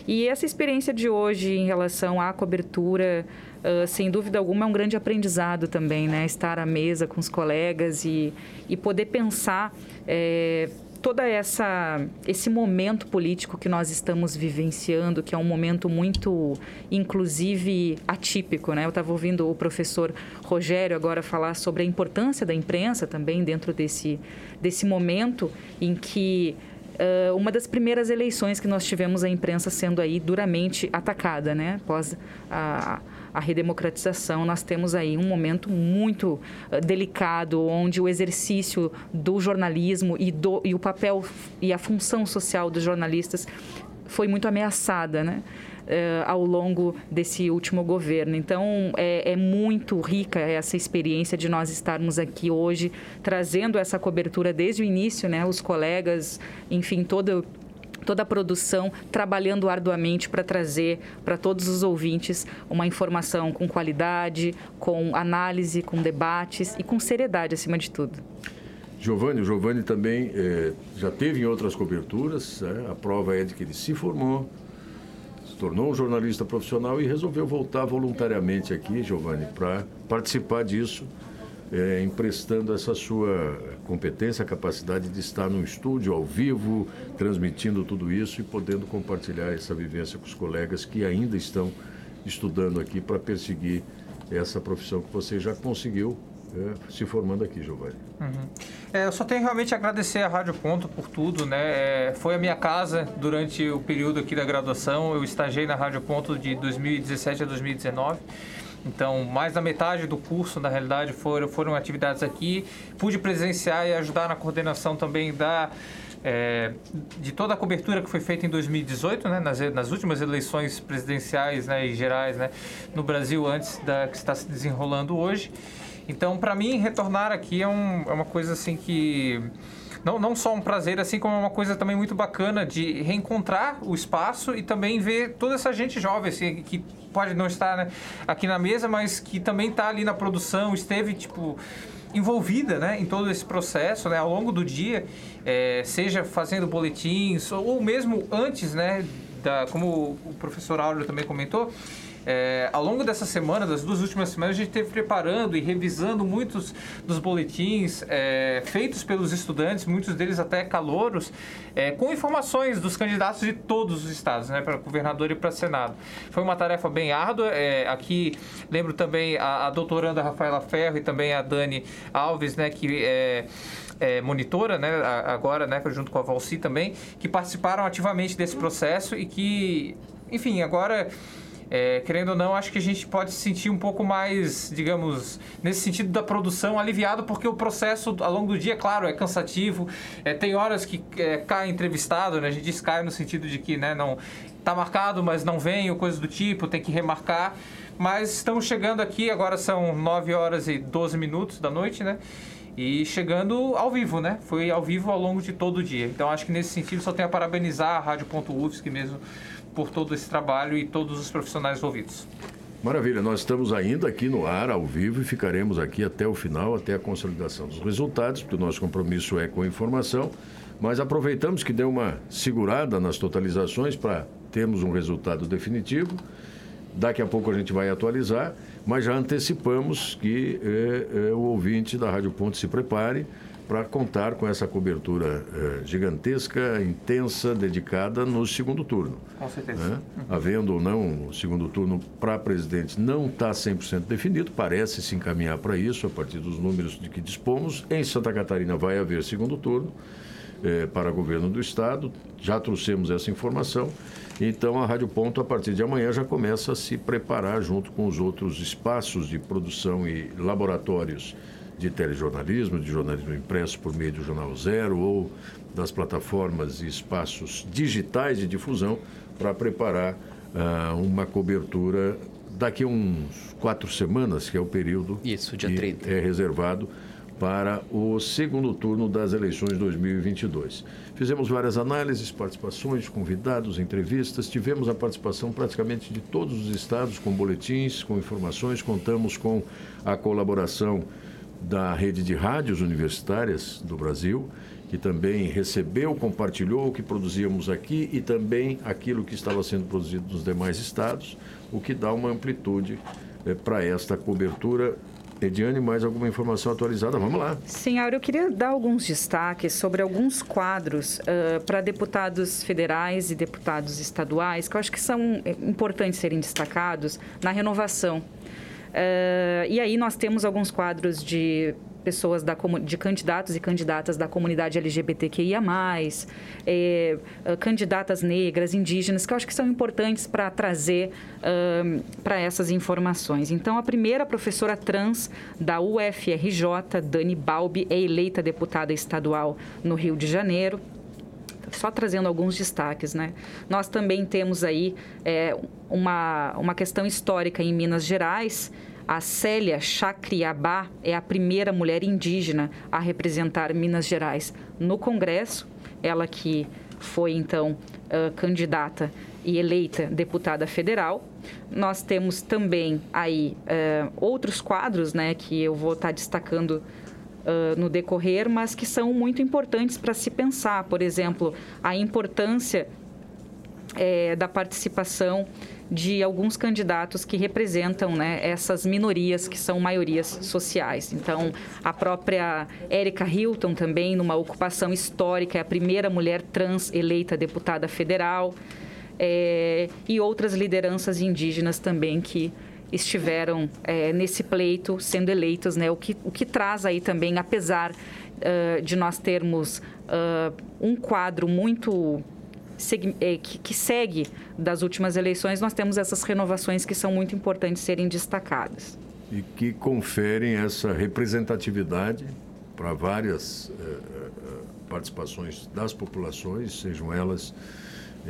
E essa experiência de hoje em relação à cobertura, uh, sem dúvida alguma, é um grande aprendizado também, né? Estar à mesa com os colegas e, e poder pensar é, toda essa esse momento político que nós estamos vivenciando, que é um momento muito inclusive atípico, né? Eu estava ouvindo o professor Rogério agora falar sobre a importância da imprensa também dentro desse desse momento em que uh, uma das primeiras eleições que nós tivemos a imprensa sendo aí duramente atacada, né? Após a a redemocratização, nós temos aí um momento muito uh, delicado, onde o exercício do jornalismo e, do, e o papel e a função social dos jornalistas foi muito ameaçada, né? Uh, ao longo desse último governo. Então, é, é, muito rica essa experiência de nós estarmos aqui hoje, trazendo essa cobertura desde o início, né? Os colegas, enfim, todo toda a produção trabalhando arduamente para trazer para todos os ouvintes uma informação com qualidade, com análise, com debates e com seriedade acima de tudo. Giovanni, o Giovanni também eh, já teve em outras coberturas, é, a prova é de que ele se formou, se tornou um jornalista profissional e resolveu voltar voluntariamente aqui, Giovanni, para participar disso é, emprestando essa sua competência, capacidade de estar no estúdio ao vivo, transmitindo tudo isso e podendo compartilhar essa vivência com os colegas que ainda estão estudando aqui para perseguir essa profissão que você já conseguiu é, se formando aqui, Giovanni. Uhum. É, eu só tenho realmente a agradecer a Rádio Ponto por tudo, né? É, foi a minha casa durante o período aqui da graduação. Eu estagiei na Rádio Ponto de 2017 a 2019. Então, mais da metade do curso, na realidade, foram, foram atividades aqui. Pude presenciar e ajudar na coordenação também da é, de toda a cobertura que foi feita em 2018, né, nas, nas últimas eleições presidenciais né, e gerais né, no Brasil, antes da que está se desenrolando hoje. Então, para mim, retornar aqui é, um, é uma coisa assim que não, não só um prazer, assim como é uma coisa também muito bacana de reencontrar o espaço e também ver toda essa gente jovem, assim, que pode não estar né, aqui na mesa, mas que também está ali na produção, esteve, tipo, envolvida né, em todo esse processo né, ao longo do dia, é, seja fazendo boletins ou mesmo antes, né, da, como o professor Áureo também comentou, é, ao longo dessa semana, das duas últimas semanas, a gente esteve preparando e revisando muitos dos boletins é, feitos pelos estudantes, muitos deles até calouros, é, com informações dos candidatos de todos os estados, né, para governador e para Senado. Foi uma tarefa bem árdua. É, aqui lembro também a, a doutoranda Rafaela Ferro e também a Dani Alves, né, que é, é, monitora, né, agora, né, junto com a Valci também, que participaram ativamente desse processo e que, enfim, agora é, querendo ou não, acho que a gente pode se sentir um pouco mais, digamos, nesse sentido da produção, aliviado, porque o processo ao longo do dia, claro, é cansativo. É, tem horas que é, cai entrevistado, né? A gente diz cai no sentido de que né, não tá marcado, mas não vem, ou coisa do tipo, tem que remarcar. Mas estamos chegando aqui, agora são 9 horas e 12 minutos da noite, né? E chegando ao vivo, né? Foi ao vivo ao longo de todo o dia. Então acho que nesse sentido só tenho a parabenizar a Rádio.UFSC mesmo por todo esse trabalho e todos os profissionais envolvidos. Maravilha, nós estamos ainda aqui no ar, ao vivo, e ficaremos aqui até o final, até a consolidação dos resultados, porque o nosso compromisso é com a informação, mas aproveitamos que deu uma segurada nas totalizações para termos um resultado definitivo. Daqui a pouco a gente vai atualizar, mas já antecipamos que é, é, o ouvinte da Rádio Ponto se prepare para contar com essa cobertura eh, gigantesca, intensa, dedicada no segundo turno. Com certeza. Né? Uhum. Havendo ou não o segundo turno para presidente não está 100% definido, parece se encaminhar para isso a partir dos números de que dispomos. Em Santa Catarina vai haver segundo turno eh, para governo do Estado, já trouxemos essa informação. Então a Rádio Ponto, a partir de amanhã, já começa a se preparar junto com os outros espaços de produção e laboratórios de telejornalismo, de jornalismo impresso por meio do Jornal Zero ou das plataformas e espaços digitais de difusão para preparar uh, uma cobertura daqui a uns quatro semanas, que é o período Isso, dia que 30. é reservado para o segundo turno das eleições 2022. Fizemos várias análises, participações, convidados, entrevistas, tivemos a participação praticamente de todos os estados com boletins, com informações, contamos com a colaboração da rede de rádios universitárias do Brasil, que também recebeu, compartilhou o que produzíamos aqui e também aquilo que estava sendo produzido nos demais estados, o que dá uma amplitude é, para esta cobertura. Ediane, mais alguma informação atualizada? Vamos lá. Sim, Aura, eu queria dar alguns destaques sobre alguns quadros uh, para deputados federais e deputados estaduais, que eu acho que são eh, importantes serem destacados na renovação Uh, e aí nós temos alguns quadros de pessoas da, de candidatos e candidatas da comunidade LGBTQIA+, é, candidatas negras, indígenas, que eu acho que são importantes para trazer uh, para essas informações. Então, a primeira professora trans da UFRJ, Dani Balbi, é eleita deputada estadual no Rio de Janeiro só trazendo alguns destaques, né? Nós também temos aí é, uma, uma questão histórica em Minas Gerais. A Célia Chacriabá é a primeira mulher indígena a representar Minas Gerais no Congresso. Ela que foi, então, candidata e eleita deputada federal. Nós temos também aí outros quadros, né, que eu vou estar tá destacando no decorrer, mas que são muito importantes para se pensar. Por exemplo, a importância é, da participação de alguns candidatos que representam né, essas minorias que são maiorias sociais. Então, a própria Érica Hilton também, numa ocupação histórica, é a primeira mulher trans eleita deputada federal, é, e outras lideranças indígenas também que estiveram é, nesse pleito sendo eleitas, né? O que, o que traz aí também, apesar uh, de nós termos uh, um quadro muito é, que, segue das últimas eleições, nós temos essas renovações que são muito importantes serem destacadas. E que conferem essa representatividade para várias participações das populações, sejam elas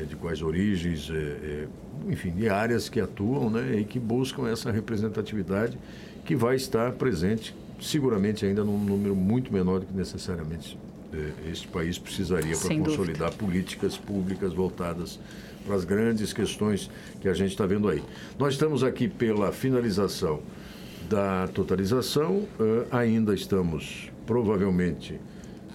de quais origens, eh, enfim, de áreas que atuam né, e que buscam essa representatividade que vai estar presente, seguramente ainda num número muito menor do que necessariamente este país precisaria para consolidar políticas públicas voltadas para as grandes questões que a gente está vendo aí. Nós estamos aqui pela finalização da totalização, ainda estamos provavelmente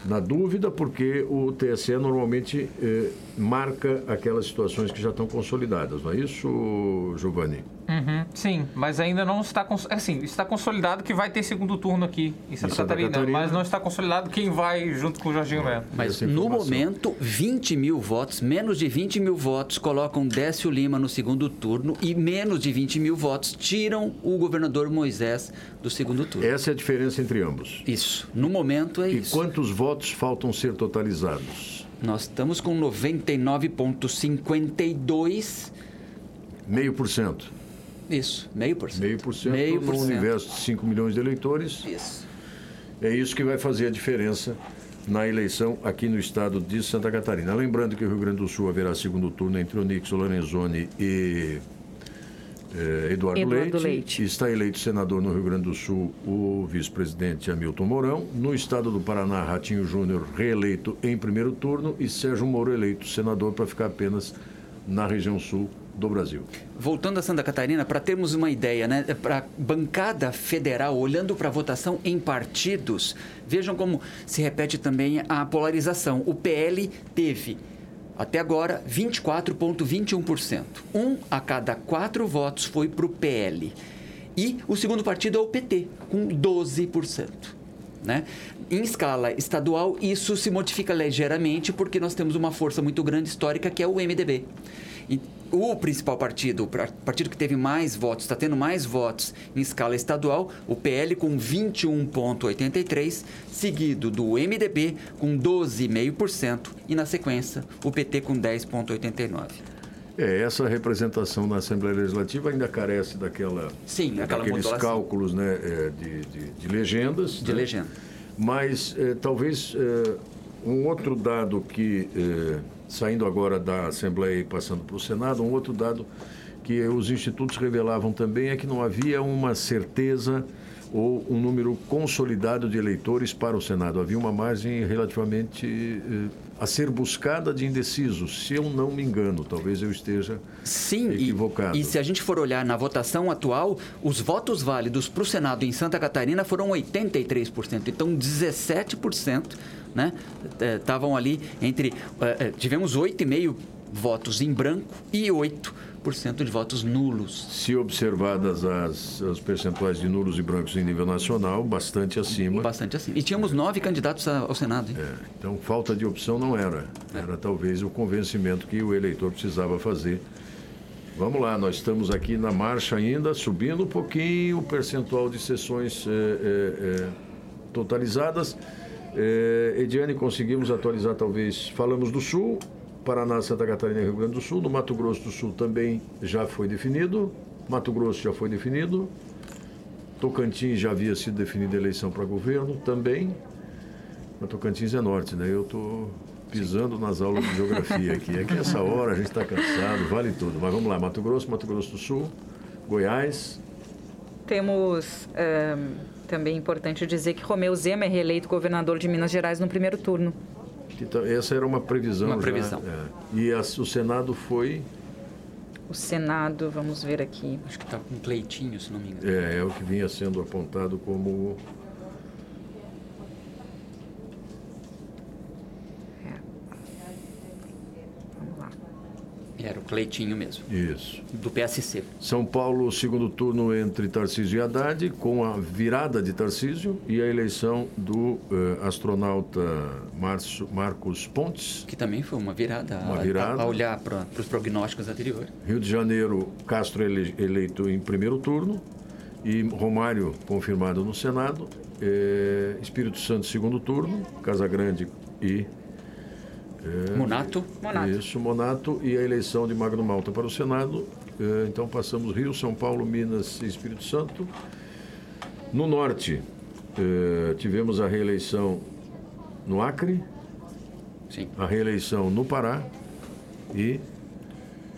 na dúvida, porque o TSE normalmente eh, marca aquelas situações que já estão consolidadas, não é isso, Giovanni? Uhum, sim, mas ainda não está assim, está consolidado que vai ter segundo turno aqui em Santa, Santa Catarina, Catarina, mas não está consolidado quem vai junto com o Jorginho Melo. Mas no momento, 20 mil votos, menos de 20 mil votos colocam Décio Lima no segundo turno e menos de 20 mil votos tiram o governador Moisés do segundo turno. Essa é a diferença entre ambos. Isso. No momento é e isso. E quantos votos faltam ser totalizados? Nós estamos com 99,52. Meio por cento. Isso, meio por cento. Meio por cento meio no por universo de 5 milhões de eleitores. Isso. É isso que vai fazer a diferença na eleição aqui no estado de Santa Catarina. Lembrando que o Rio Grande do Sul haverá segundo turno entre o Nixon Lorenzoni e eh, Eduardo, Eduardo Leite. Leite. Está eleito senador no Rio Grande do Sul o vice-presidente Hamilton Mourão. No estado do Paraná, Ratinho Júnior reeleito em primeiro turno e Sérgio Moro eleito senador para ficar apenas na região sul do Brasil. Voltando a Santa Catarina, para termos uma ideia, né, para a bancada federal, olhando para a votação em partidos, vejam como se repete também a polarização. O PL teve até agora, 24,21%. Um a cada quatro votos foi para o PL. E o segundo partido é o PT, com 12%. Né? Em escala estadual, isso se modifica ligeiramente porque nós temos uma força muito grande histórica que é o MDB. O principal partido, o partido que teve mais votos, está tendo mais votos em escala estadual, o PL com 21,83%, seguido do MDB com 12,5% e, na sequência, o PT com 10,89%. É, essa representação na Assembleia Legislativa ainda carece daquela, Sim, daqueles cálculos né, é, de, de, de legendas. De né? legenda. Mas é, talvez é, um outro dado que saindo agora da Assembleia e passando para o Senado, um outro dado que os institutos revelavam também é que não havia uma certeza ou um número consolidado de eleitores para o Senado. Havia uma margem relativamente eh, a ser buscada de indecisos, se eu não me engano. Talvez eu esteja Sim, equivocado. E, e se a gente for olhar na votação atual, os votos válidos para o Senado em Santa Catarina foram 83%. Então, 17% né? Estavam ali entre. Uh, tivemos 8,5 votos em branco e 8% de votos nulos. Se observadas as, os percentuais de nulos e brancos em nível nacional, bastante acima. Bastante acima. E tínhamos nove candidatos ao Senado. É, então, falta de opção não era. Era talvez o convencimento que o eleitor precisava fazer. Vamos lá, nós estamos aqui na marcha ainda, subindo um pouquinho o percentual de sessões é, é, totalizadas. É, Ediane, conseguimos atualizar talvez. Falamos do Sul, Paraná, Santa Catarina e Rio Grande do Sul. No Mato Grosso do Sul também já foi definido. Mato Grosso já foi definido. Tocantins já havia sido definida a eleição para governo também. Mas Tocantins é norte, né? Eu estou pisando nas aulas de geografia aqui. É que essa hora a gente está cansado, vale tudo. Mas vamos lá, Mato Grosso, Mato Grosso do Sul, Goiás. Temos. Um também é importante dizer que Romeu Zema é reeleito governador de Minas Gerais no primeiro turno. Então, essa era uma previsão. Uma previsão. Já, é. E a, o Senado foi. O Senado, vamos ver aqui. Acho que está com um Cleitinho, se não me engano. É, é o que vinha sendo apontado como Cleitinho mesmo. Isso. Do PSC. São Paulo, segundo turno entre Tarcísio e Haddad, com a virada de Tarcísio e a eleição do uh, astronauta Marcio, Marcos Pontes. Que também foi uma virada, uma virada. A, a olhar para os prognósticos anteriores. Rio de Janeiro, Castro ele, eleito em primeiro turno e Romário confirmado no Senado. Eh, Espírito Santo, segundo turno, Casa Grande e é, Monato. Monato. Isso, Monato e a eleição de Magno Malta para o Senado. É, então passamos Rio, São Paulo, Minas e Espírito Santo. No norte, é, tivemos a reeleição no Acre, Sim. a reeleição no Pará e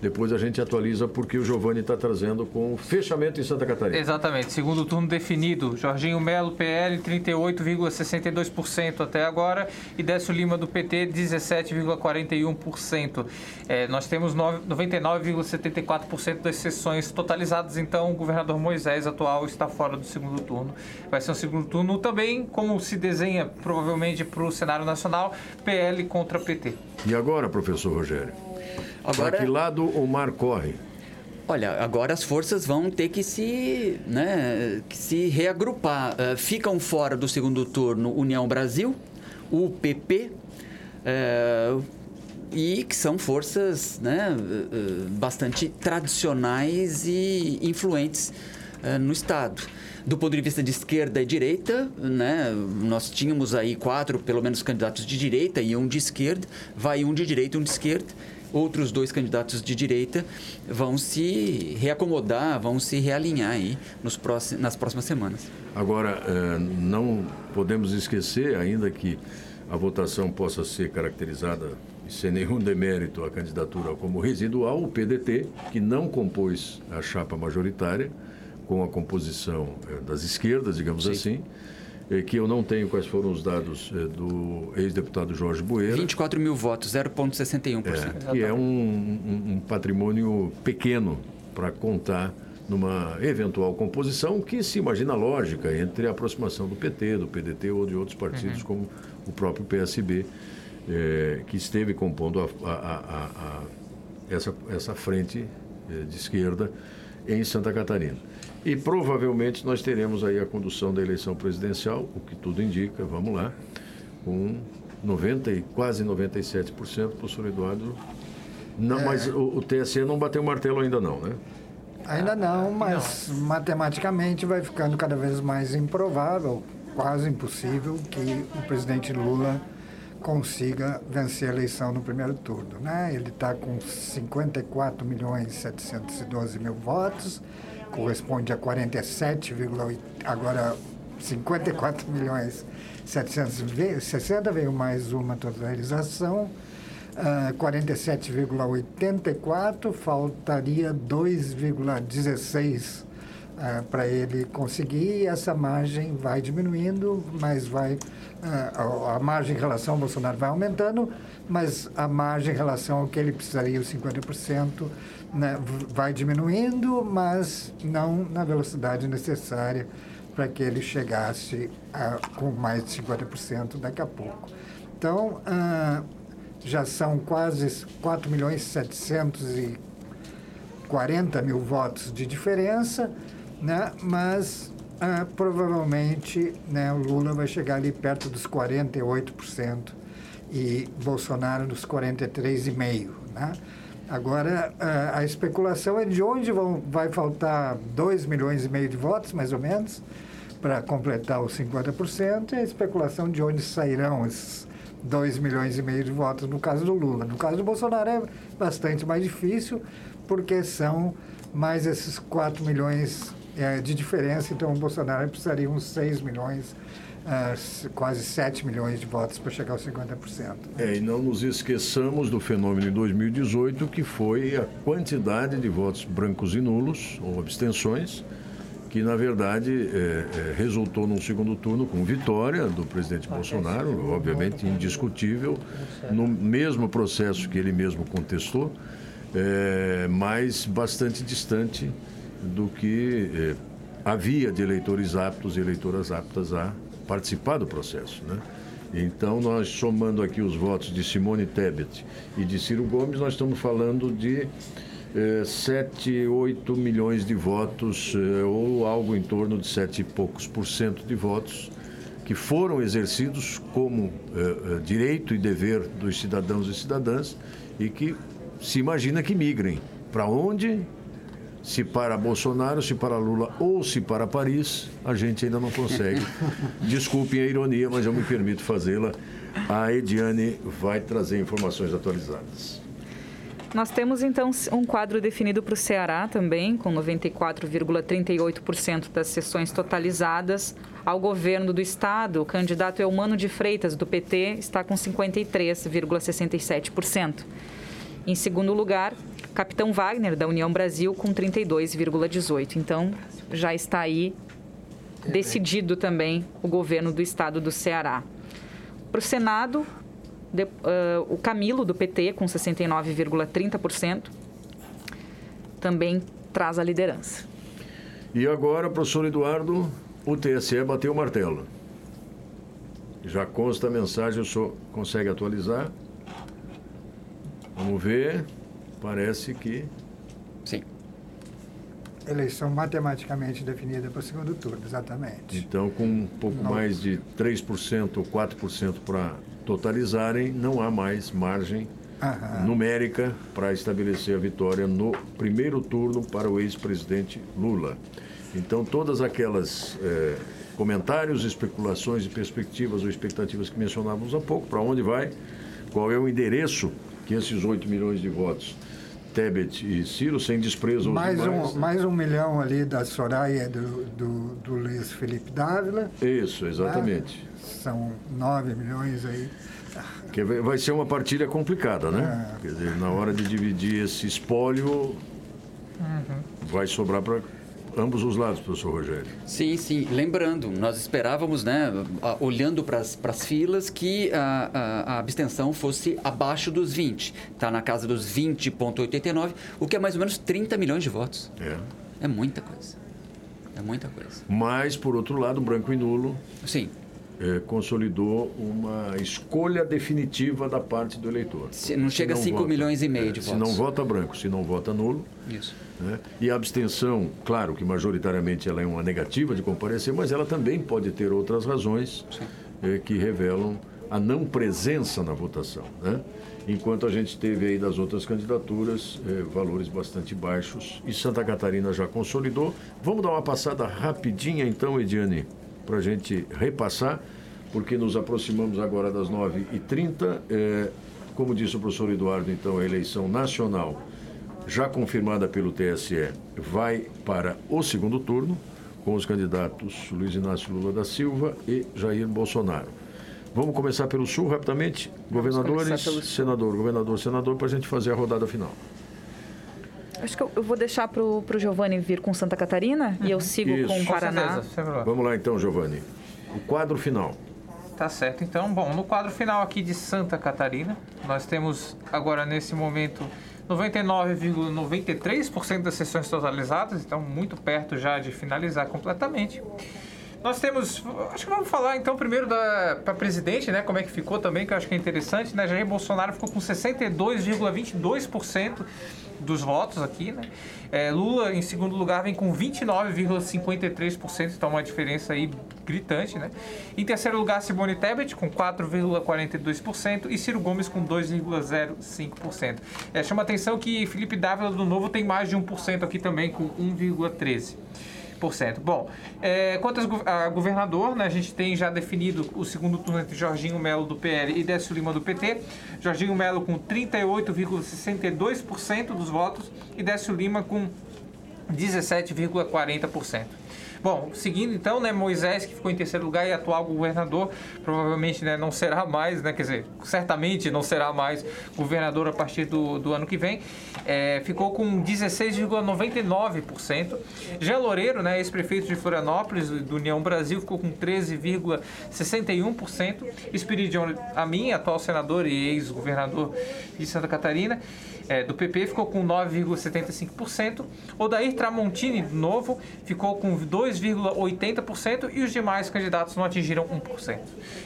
depois a gente atualiza porque o Giovanni está trazendo com o fechamento em Santa Catarina. Exatamente, segundo turno definido. Jorginho Melo, PL, 38,62% até agora e Décio Lima do PT, 17,41%. É, nós temos nove- 99,74% das sessões totalizadas, então o governador Moisés atual está fora do segundo turno. Vai ser um segundo turno também, como se desenha provavelmente para o cenário nacional, PL contra PT. E agora, professor Rogério? Para Agora, que lado o mar corre? olha, agora as forças vão ter que se, né, que se reagrupar. Eh, ficam fora do segundo turno União Brasil, o PP, eh, e que são forças né, eh, bastante tradicionais e influentes no Estado. Do ponto de vista de esquerda e direita, né, nós tínhamos aí quatro, pelo menos, candidatos de direita e um de esquerda. Vai um de direita e um de esquerda. Outros dois candidatos de direita vão se reacomodar, vão se realinhar aí nos próximos, nas próximas semanas. Agora, eh, não podemos esquecer, ainda que a votação possa ser caracterizada sem nenhum demérito à candidatura como residual, o PDT, que não compôs a chapa majoritária, com a composição eh, das esquerdas, digamos assim, eh, que eu não tenho quais foram os dados eh, do ex-deputado Jorge Bueira. 24 mil votos, 0,61%. É, que é um, um- um patrimônio pequeno para contar numa eventual composição que se imagina lógica entre a aproximação do PT, do PDT ou de outros partidos como o próprio PSB, eh, que esteve compondo a- a- a- essa, essa frente eh, de esquerda em Santa Catarina. E provavelmente nós teremos aí a condução da eleição presidencial, o que tudo indica, vamos lá, com 90 e quase 97% professor Eduardo. Não, mas o, o TSE não bateu o martelo ainda não, né? Ainda não, mas matematicamente vai ficando cada vez mais improvável, quase impossível, que o presidente Lula consiga vencer a eleição no primeiro turno. Né? Ele está com 54 milhões e 712 mil votos, corresponde a 47,8, agora 54 milhões 760, veio mais uma totalização. Ah, 47,84, faltaria 2,16 para ele conseguir, essa margem vai diminuindo, mas vai. ah, a, margem em relação ao Bolsonaro vai aumentando, mas a margem em relação ao que ele precisaria, os 50%, né, vai diminuindo, mas não na velocidade necessária para que ele chegasse a, com mais de 50% daqui a pouco. Então, ah, já são quase 4 milhões e 740 mil votos de diferença, né? mas ah, provavelmente né, o Lula vai chegar ali perto dos 48% e Bolsonaro nos 43,5%. Né? Agora, ah, a especulação é de onde vão, vai faltar 2 milhões e meio de votos, mais ou menos, para completar os 50%, e a especulação de onde sairão esses 2 milhões e meio de votos no caso do Lula. No caso do Bolsonaro é bastante mais difícil, porque são mais esses 4 milhões eh, de diferença, então o Bolsonaro precisaria uns 6 milhões, s- quase 7 milhões de votos para chegar aos 50%. É, e não nos esqueçamos do fenômeno em 2018, que foi a quantidade de votos brancos e nulos, ou abstenções, que na verdade é, é, resultou num segundo turno com vitória do presidente Bolsonaro, obviamente indiscutível, no mesmo processo que ele mesmo contestou, é, mas bastante distante do que é, havia de eleitores aptos e eleitoras aptas a participar do processo. Né? Então, nós somando aqui os votos de Simone Tebet e de Ciro Gomes, nós estamos falando de eh, 7, 8 milhões de votos, eh, ou algo em torno de 7 e poucos por cento de votos, que foram exercidos como eh, eh, direito e dever dos cidadãos e cidadãs e que se imagina que migrem. Para onde? Se para Bolsonaro, se para Lula ou se para Paris, a gente ainda não consegue. Desculpem a ironia, mas eu me permito fazê-la. A Ediane vai trazer informações atualizadas. Nós temos então um quadro definido para o Ceará também, com 94,38% das sessões totalizadas. Ao governo do estado, o candidato Eumano de Freitas, do PT, está com 53,67%. Em segundo lugar, Capitão Wagner, da União Brasil, com 32,18%. Então, já está aí decidido também o governo do estado do Ceará. Para o Senado, de, uh, o Camilo, do PT, com 69,30%, também traz a liderança. E agora, professor Eduardo, o TSE bateu o martelo. Já consta a mensagem, o senhor consegue atualizar? Vamos ver. Parece que. Sim. Eleição matematicamente definida para o segundo turno, exatamente. Então, com um pouco Não. mais de 3% ou 4% para totalizarem, não há mais margem Aham. numérica para estabelecer a vitória no primeiro turno para o ex-presidente Lula. Então, todas aquelas é, comentários, especulações e perspectivas ou expectativas que mencionávamos há pouco, para onde vai, qual é o endereço que esses 8 milhões de votos Tebet e Ciro, sem desprezo aos mais demais. Um, mais um milhão ali da Soraya do, do, do Luiz Felipe Dávila. Isso, exatamente. Né? São 9 milhões aí. Que vai ser uma partilha complicada, né? É. Quer dizer, na hora de dividir esse espólio, uhum. vai sobrar para ambos os lados, professor Rogério. Sim, sim. Lembrando, nós esperávamos, né, olhando para as filas, que a, a, a, abstenção fosse abaixo dos 20. Está na casa dos 20,89, o que é mais ou menos 30 milhões de votos. É. É muita coisa. É muita coisa. Mas, por outro lado, branco e nulo. Sim. É, consolidou uma escolha definitiva da parte do eleitor. Se não chega se não a 5 vota, milhões e meio é, de votos. Se não vota branco, se não vota nulo. Isso. Né? E a abstenção, claro que majoritariamente ela é uma negativa de comparecer, mas ela também pode ter outras razões eh, que revelam a não presença na votação. Né? Enquanto a gente teve aí das outras candidaturas eh, valores bastante baixos e Santa Catarina já consolidou. Vamos dar uma passada rapidinha então, Ediane, para a gente repassar, porque nos aproximamos agora das 9h30. Eh, como disse o professor Eduardo, então, a eleição nacional já confirmada pelo TSE, vai para o segundo turno, com os candidatos Luiz Inácio Lula da Silva e Jair Bolsonaro. Vamos começar pelo Sul rapidamente. Governadores, senador, governador, senador, para a gente fazer a rodada final. Acho que eu, vou deixar para o Giovanni vir com Santa Catarina uhum. e eu uhum. sigo Isso. com o Paraná. Com Vamos lá então, Giovanni. O quadro final. Tá certo. Então, bom, no quadro final aqui de Santa Catarina, nós temos agora nesse momento 99,93% das sessões totalizadas, então muito perto já de finalizar completamente. Nós temos, acho que vamos falar então primeiro da para presidente, né, como é que ficou também, que eu acho que é interessante, né? Jair Bolsonaro ficou com 62,22% dos votos aqui, né? É, Lula, em segundo lugar, vem com 29,53%, então uma diferença aí gritante, né? Em terceiro lugar, Simone Tebet, com 4,42%, e Ciro Gomes, com 2,05%. É, chama atenção que Felipe Dávila, do Novo, tem mais de 1% aqui também, com 1,13%. Bom, é, quanto a governador, né, a gente tem já definido o segundo turno entre Jorginho Melo do PL e Décio Lima do PT. Jorginho Melo com 38,62% dos votos e Décio Lima com 17,40%. Bom, seguindo então, né, Moisés, que ficou em terceiro lugar e atual governador, provavelmente né, não será mais, né, quer dizer, certamente não será mais governador a partir do, do ano que vem, é, ficou com 16,99%. Jean Loureiro, né, ex-prefeito de Florianópolis, do União Brasil, ficou com 13,61%. Espiridion Amin, atual senador e ex-governador de Santa Catarina, é, do PP ficou com 9,75%. Odair Tramontini, novo, ficou com 2,80% e os demais candidatos não atingiram 1%.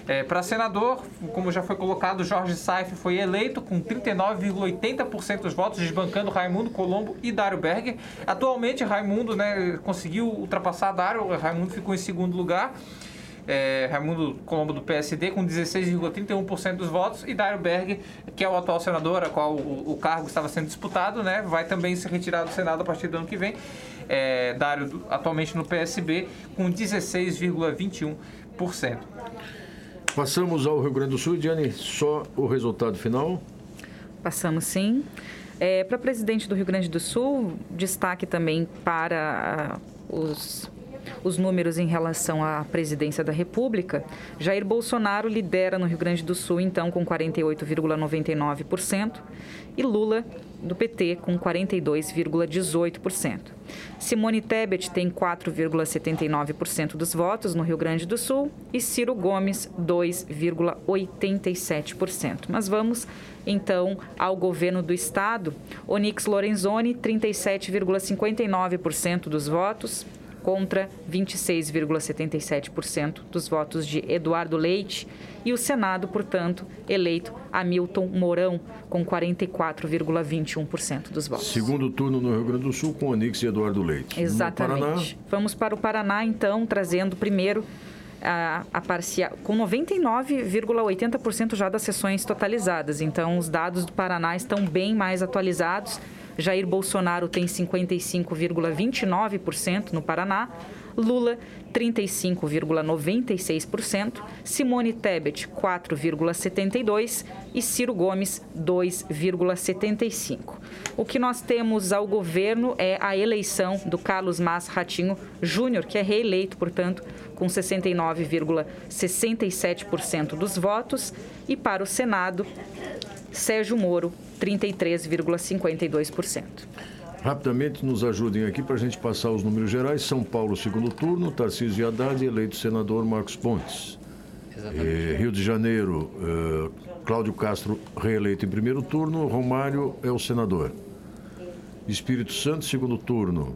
É, Para senador, como já foi colocado, Jorge Saif foi eleito com 39,80% dos votos, desbancando Raimundo Colombo e Dário Berger. Atualmente, Raimundo né, conseguiu ultrapassar Dário, Raimundo ficou em segundo lugar é, Raimundo Colombo do PSD com 16,31% dos votos e Dário Berg, que é o atual senador, a qual o, o, cargo estava sendo disputado, né, vai também se retirar do Senado a partir do ano que vem. É, Dário atualmente no PSB com 16,21%. Passamos ao Rio Grande do Sul, Diane, só o resultado final? Passamos sim. É, para presidente do Rio Grande do Sul, destaque também para ah, os os números em relação à presidência da República, Jair Bolsonaro lidera no Rio Grande do Sul, então, com 48,99%, e Lula, do PT, com 42,18%. Simone Tebet tem 4,79% dos votos no Rio Grande do Sul e Ciro Gomes, 2,87%. Mas vamos então ao governo do estado. Onix Lorenzoni, 37,59% dos votos, contra 26,77% dos votos de Eduardo Leite e o Senado, portanto, eleito Hamilton Mourão com 44,21% dos votos. Segundo turno no Rio Grande do Sul com Onix e Eduardo Leite. Exatamente. Vamos para o Paraná, então, trazendo primeiro a, a parcial, com 99,80% já das sessões totalizadas. Então, os dados do Paraná estão bem mais atualizados. Jair Bolsonaro tem 55,29% no Paraná, Lula 35,96%, Simone Tebet 4,72% e Ciro Gomes 2,75%. O que nós temos ao governo é a eleição do Carlos Mas Ratinho Júnior, que é reeleito, portanto, com 69,67% dos votos, e para o Senado, Sérgio Moro 33,52%. Rapidamente nos ajudem aqui para a gente passar os números gerais. São Paulo, segundo turno, Tarcísio Haddad, eleito senador Marcos Pontes. Eh, Rio de Janeiro, eh, Cláudio Castro, reeleito em primeiro turno, Romário é o senador. Espírito Santo, segundo turno,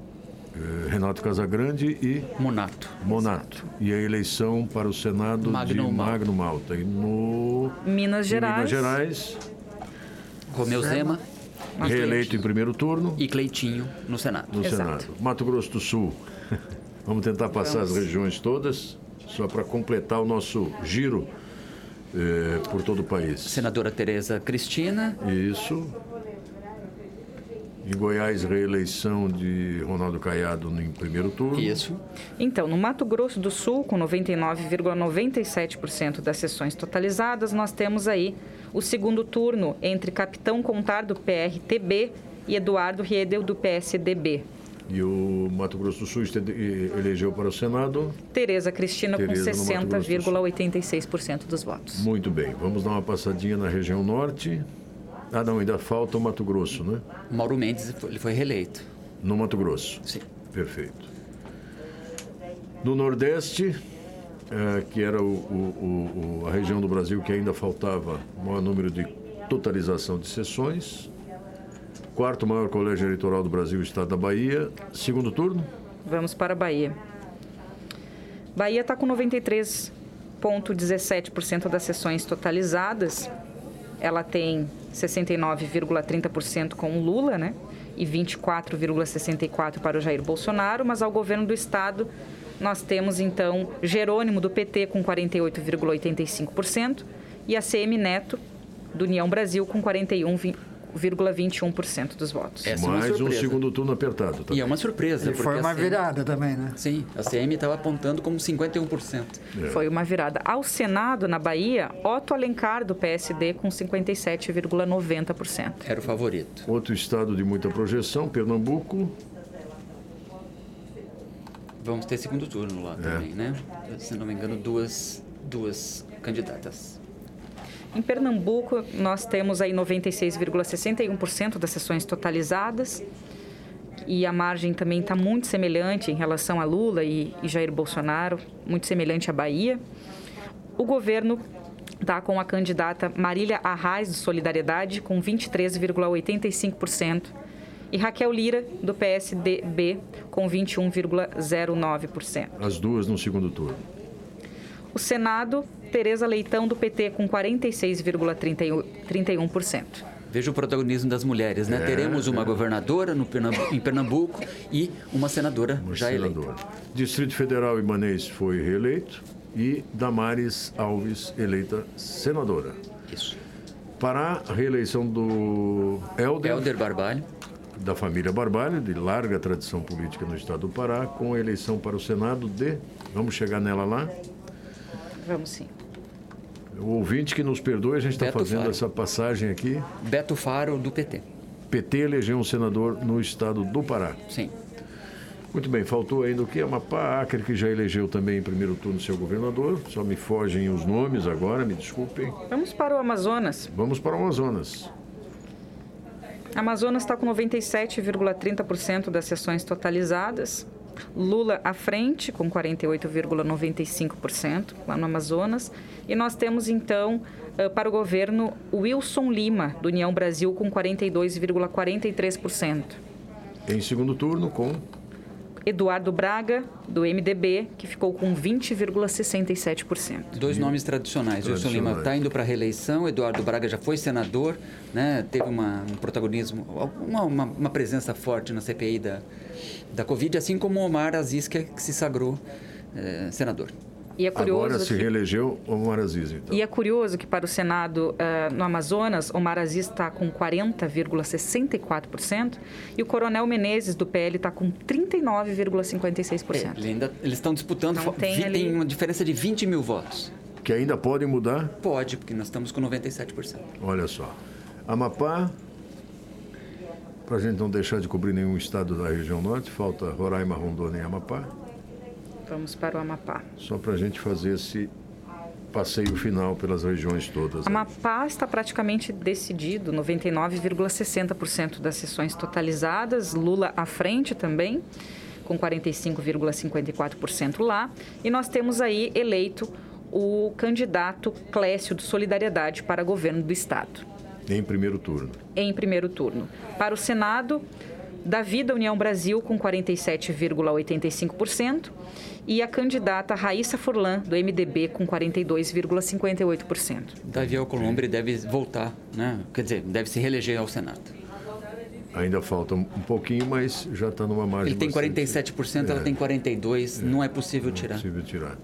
eh, Renato Casagrande e Monato. Monato. E a eleição para o Senado Magno de Malta. Magno Malta. E no Minas em Gerais. Minas Gerais, Romeu Zema reeleito em primeiro turno. e Cleitinho no Senado. no Exato. Senado. Mato Grosso do Sul. Vamos tentar passar as regiões todas, só para completar o nosso giro eh, por todo o país. Senadora Tereza Cristina, Isso. Em Goiás, reeleição de Ronaldo Caiado em primeiro turno. isso. Então, no Mato Grosso do Sul, com 99,97% das sessões totalizadas, nós temos aí o segundo turno entre Capitão Contar, do PRTB, e Eduardo Riedel, do PSDB. E o Mato Grosso do Sul elegeu para o Senado. Tereza Cristina Tereza, com no Mato Grosso do Sul. 60,86% dos votos. Muito bem. Vamos dar uma passadinha na região norte. Ah, não, ainda falta o Mato Grosso, né? Mauro Mendes foi- ele foi reeleito. No Mato Grosso. Sim. Perfeito. No Nordeste, eh, que era o- o- o- a região do Brasil que ainda faltava o maior número de totalização de sessões. Quarto maior colégio eleitoral do Brasil, o estado da Bahia. Segundo turno, Vamos para a Bahia. Bahia está com 93,17% das sessões totalizadas. Ela tem 69,30% com o Lula, né? E 24,64% para o Jair Bolsonaro. Mas ao governo do estado, nós temos então Jerônimo do PT com 48,85% e a CM Neto do União Brasil com 41,21% dos votos. Essa é uma mais um surpresa. segundo turno apertado. Tá? E é uma surpresa. E foi uma CM virada também, né? Sim, a CM estava apontando como 51%. Foi uma virada. Ao Senado, na Bahia, Otto Alencar, do PSD, com 57,90%. Era o favorito. Outro estado de muita projeção, Pernambuco. Vamos ter segundo turno lá também, né? Se não me engano, duas, duas candidatas. Em Pernambuco, nós temos aí 96,61% das sessões totalizadas. E a margem também está muito semelhante em relação a Lula e, e Jair Bolsonaro, muito semelhante à Bahia. O governo está com a candidata Marília Arraes, do Solidariedade, com 23,85%. E Raquel Lira, do PSDB, com 21,09%. As duas no segundo turno. O Senado, Tereza Leitão, do PT, com 46,31%. Veja o protagonismo das mulheres, É, né? Teremos uma governadora no Pernambu- em Pernambuco e uma senadora Uma já eleita. senadora. Distrito Federal Ibanês foi reeleito e Damares Alves eleita senadora. Isso. Pará, a reeleição do Helder, Helder Barbalho. da família Barbalho, de larga tradição política no estado do Pará, com a eleição para o Senado de. Vamos chegar nela lá. Vamos sim. O ouvinte que nos perdoe, a gente está fazendo Faro. essa passagem aqui. Beto Faro, do PT. PT elegeu um senador no estado do Pará. Sim. Muito bem, faltou ainda o que? Amapá, Acre, que já elegeu também em primeiro turno seu governador. Só me fogem os nomes agora, me desculpem. Vamos para o Amazonas. Vamos para o Amazonas. Amazonas está com 97,30% das sessões totalizadas. Lula à frente, com 48,95% lá no Amazonas. E nós temos, então, eh, para o governo, Wilson Lima, do União Brasil, com 42,43%. Em segundo turno, com Eduardo Braga, do MDB, que ficou com 20,67%. Dois nomes tradicionais. Wilson Lima está indo para a reeleição, Eduardo Braga já foi senador, né? teve uma, um protagonismo, uma, uma, uma, presença forte na CPI da, da Covid, assim como Omar Aziz, que, que se sagrou eh, senador. E é curioso Agora se que... reelegeu Omar Aziz, então. E é curioso que para o Senado uh, no Amazonas, Omar Aziz está com 40,64% e o Coronel Menezes, do PL, está com 39,56%. É, ainda, eles estão disputando, então, tem, vi, ali... tem uma diferença de 20 mil votos. Que ainda podem mudar? Pode, porque nós estamos com 97%. Olha só. Amapá, para a gente não deixar de cobrir nenhum estado da região norte, falta Roraima, Rondônia e Amapá. Vamos para o Amapá. Só para a gente fazer esse passeio final pelas regiões todas. Né? Amapá está praticamente decidido, 99,60% das sessões totalizadas, Lula à frente também, com 45,54% lá. E nós temos aí eleito o candidato Clécio de Solidariedade para governo do Estado. Em primeiro turno. Em primeiro turno. Para o Senado, Davi da União Brasil com 47,85% e a candidata Raíssa Furlan, do MDB, com 42,58%. Davi Alcolumbre deve voltar, né? quer dizer, deve se reeleger ao Senado. Ainda falta um pouquinho, mas já está numa margem. Ele tem 47%, é. ela tem 42%, é. não é possível tirar. Não é possível tirar.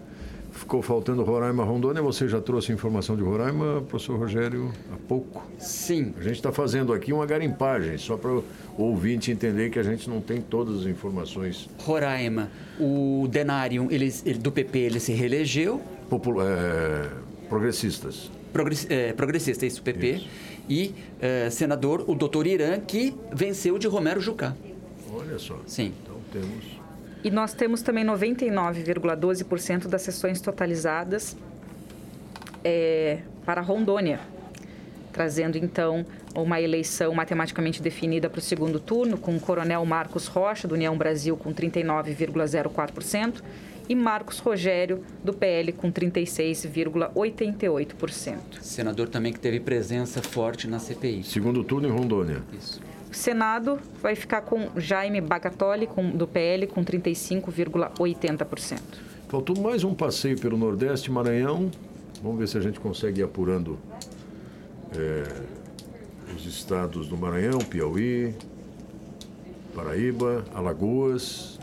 Ficou faltando Roraima Rondônia. Você já trouxe informação de Roraima, professor Rogério, há pouco? Sim. A gente está fazendo aqui uma garimpagem, só para o ouvinte entender que a gente não tem todas as informações. Roraima, o Denário ele, ele, do PP, ele se reelegeu. Popul é, progressistas. Progress, é, progressista, isso, PP. Isso. E é, senador, o doutor Irã, que venceu de Romero Jucá. Olha só. Sim. Então temos e nós temos também 99,12% das sessões totalizadas é, para Rondônia, trazendo então uma eleição matematicamente definida para o segundo turno, com o coronel Marcos Rocha, do União Brasil, com 39,04%, e Marcos Rogério, do PL, com 36,88%. Senador também que teve presença forte na CPI. Segundo turno em Rondônia. Isso. O Senado vai ficar com Jaime Bagatoli, com, do PL, com 35,80%. Faltou mais um passeio pelo Nordeste, Maranhão. Vamos ver se a gente consegue ir apurando é, os estados do Maranhão, Piauí, Paraíba, Alagoas.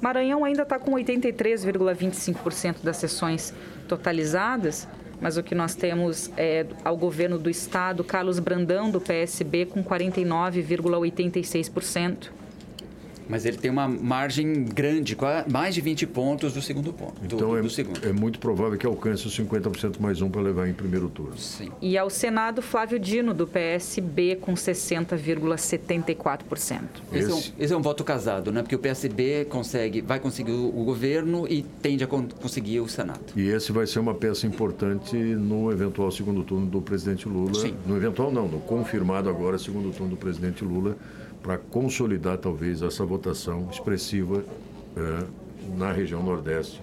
Maranhão ainda está com 83,25% das sessões totalizadas mas o que nós temos é ao governo do estado, Carlos Brandão, do PSB, com 49,86%. Mas ele tem uma margem grande, mais de 20 pontos do segundo ponto. Então do, é, do segundo. é muito provável que alcance os 50% mais um para levar em primeiro turno. Sim. E ao Senado, Flávio Dino, do PSB, com 60,74%. Esse, esse, é um, esse é um voto casado, né? Porque o PSB consegue, vai conseguir o, o governo e tende a con conseguir o Senado. E esse vai ser uma peça importante no eventual segundo turno do presidente Lula. Sim. No eventual não, no confirmado agora segundo turno do presidente Lula para consolidar talvez essa votação expressiva é, na região nordeste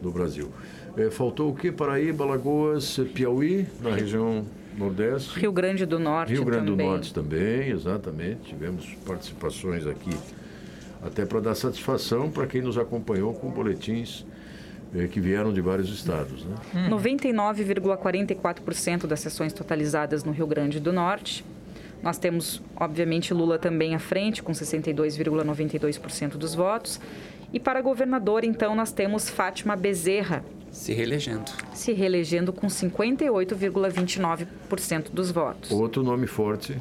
do Brasil. É, faltou o que? Paraíba, Lagoas, Piauí, na região nordeste. Rio Grande do Norte Rio Grande também. do Norte também, exatamente. Tivemos participações aqui até para dar satisfação para quem nos acompanhou com boletins é, que vieram de vários estados. Né? 99,44% das sessões totalizadas no Rio Grande do Norte nós temos, obviamente, Lula também à frente, com 62,92% dos votos. E para governador, então, nós temos Fátima Bezerra. Se reelegendo. Se reelegendo com 58,29% dos votos. Outro nome forte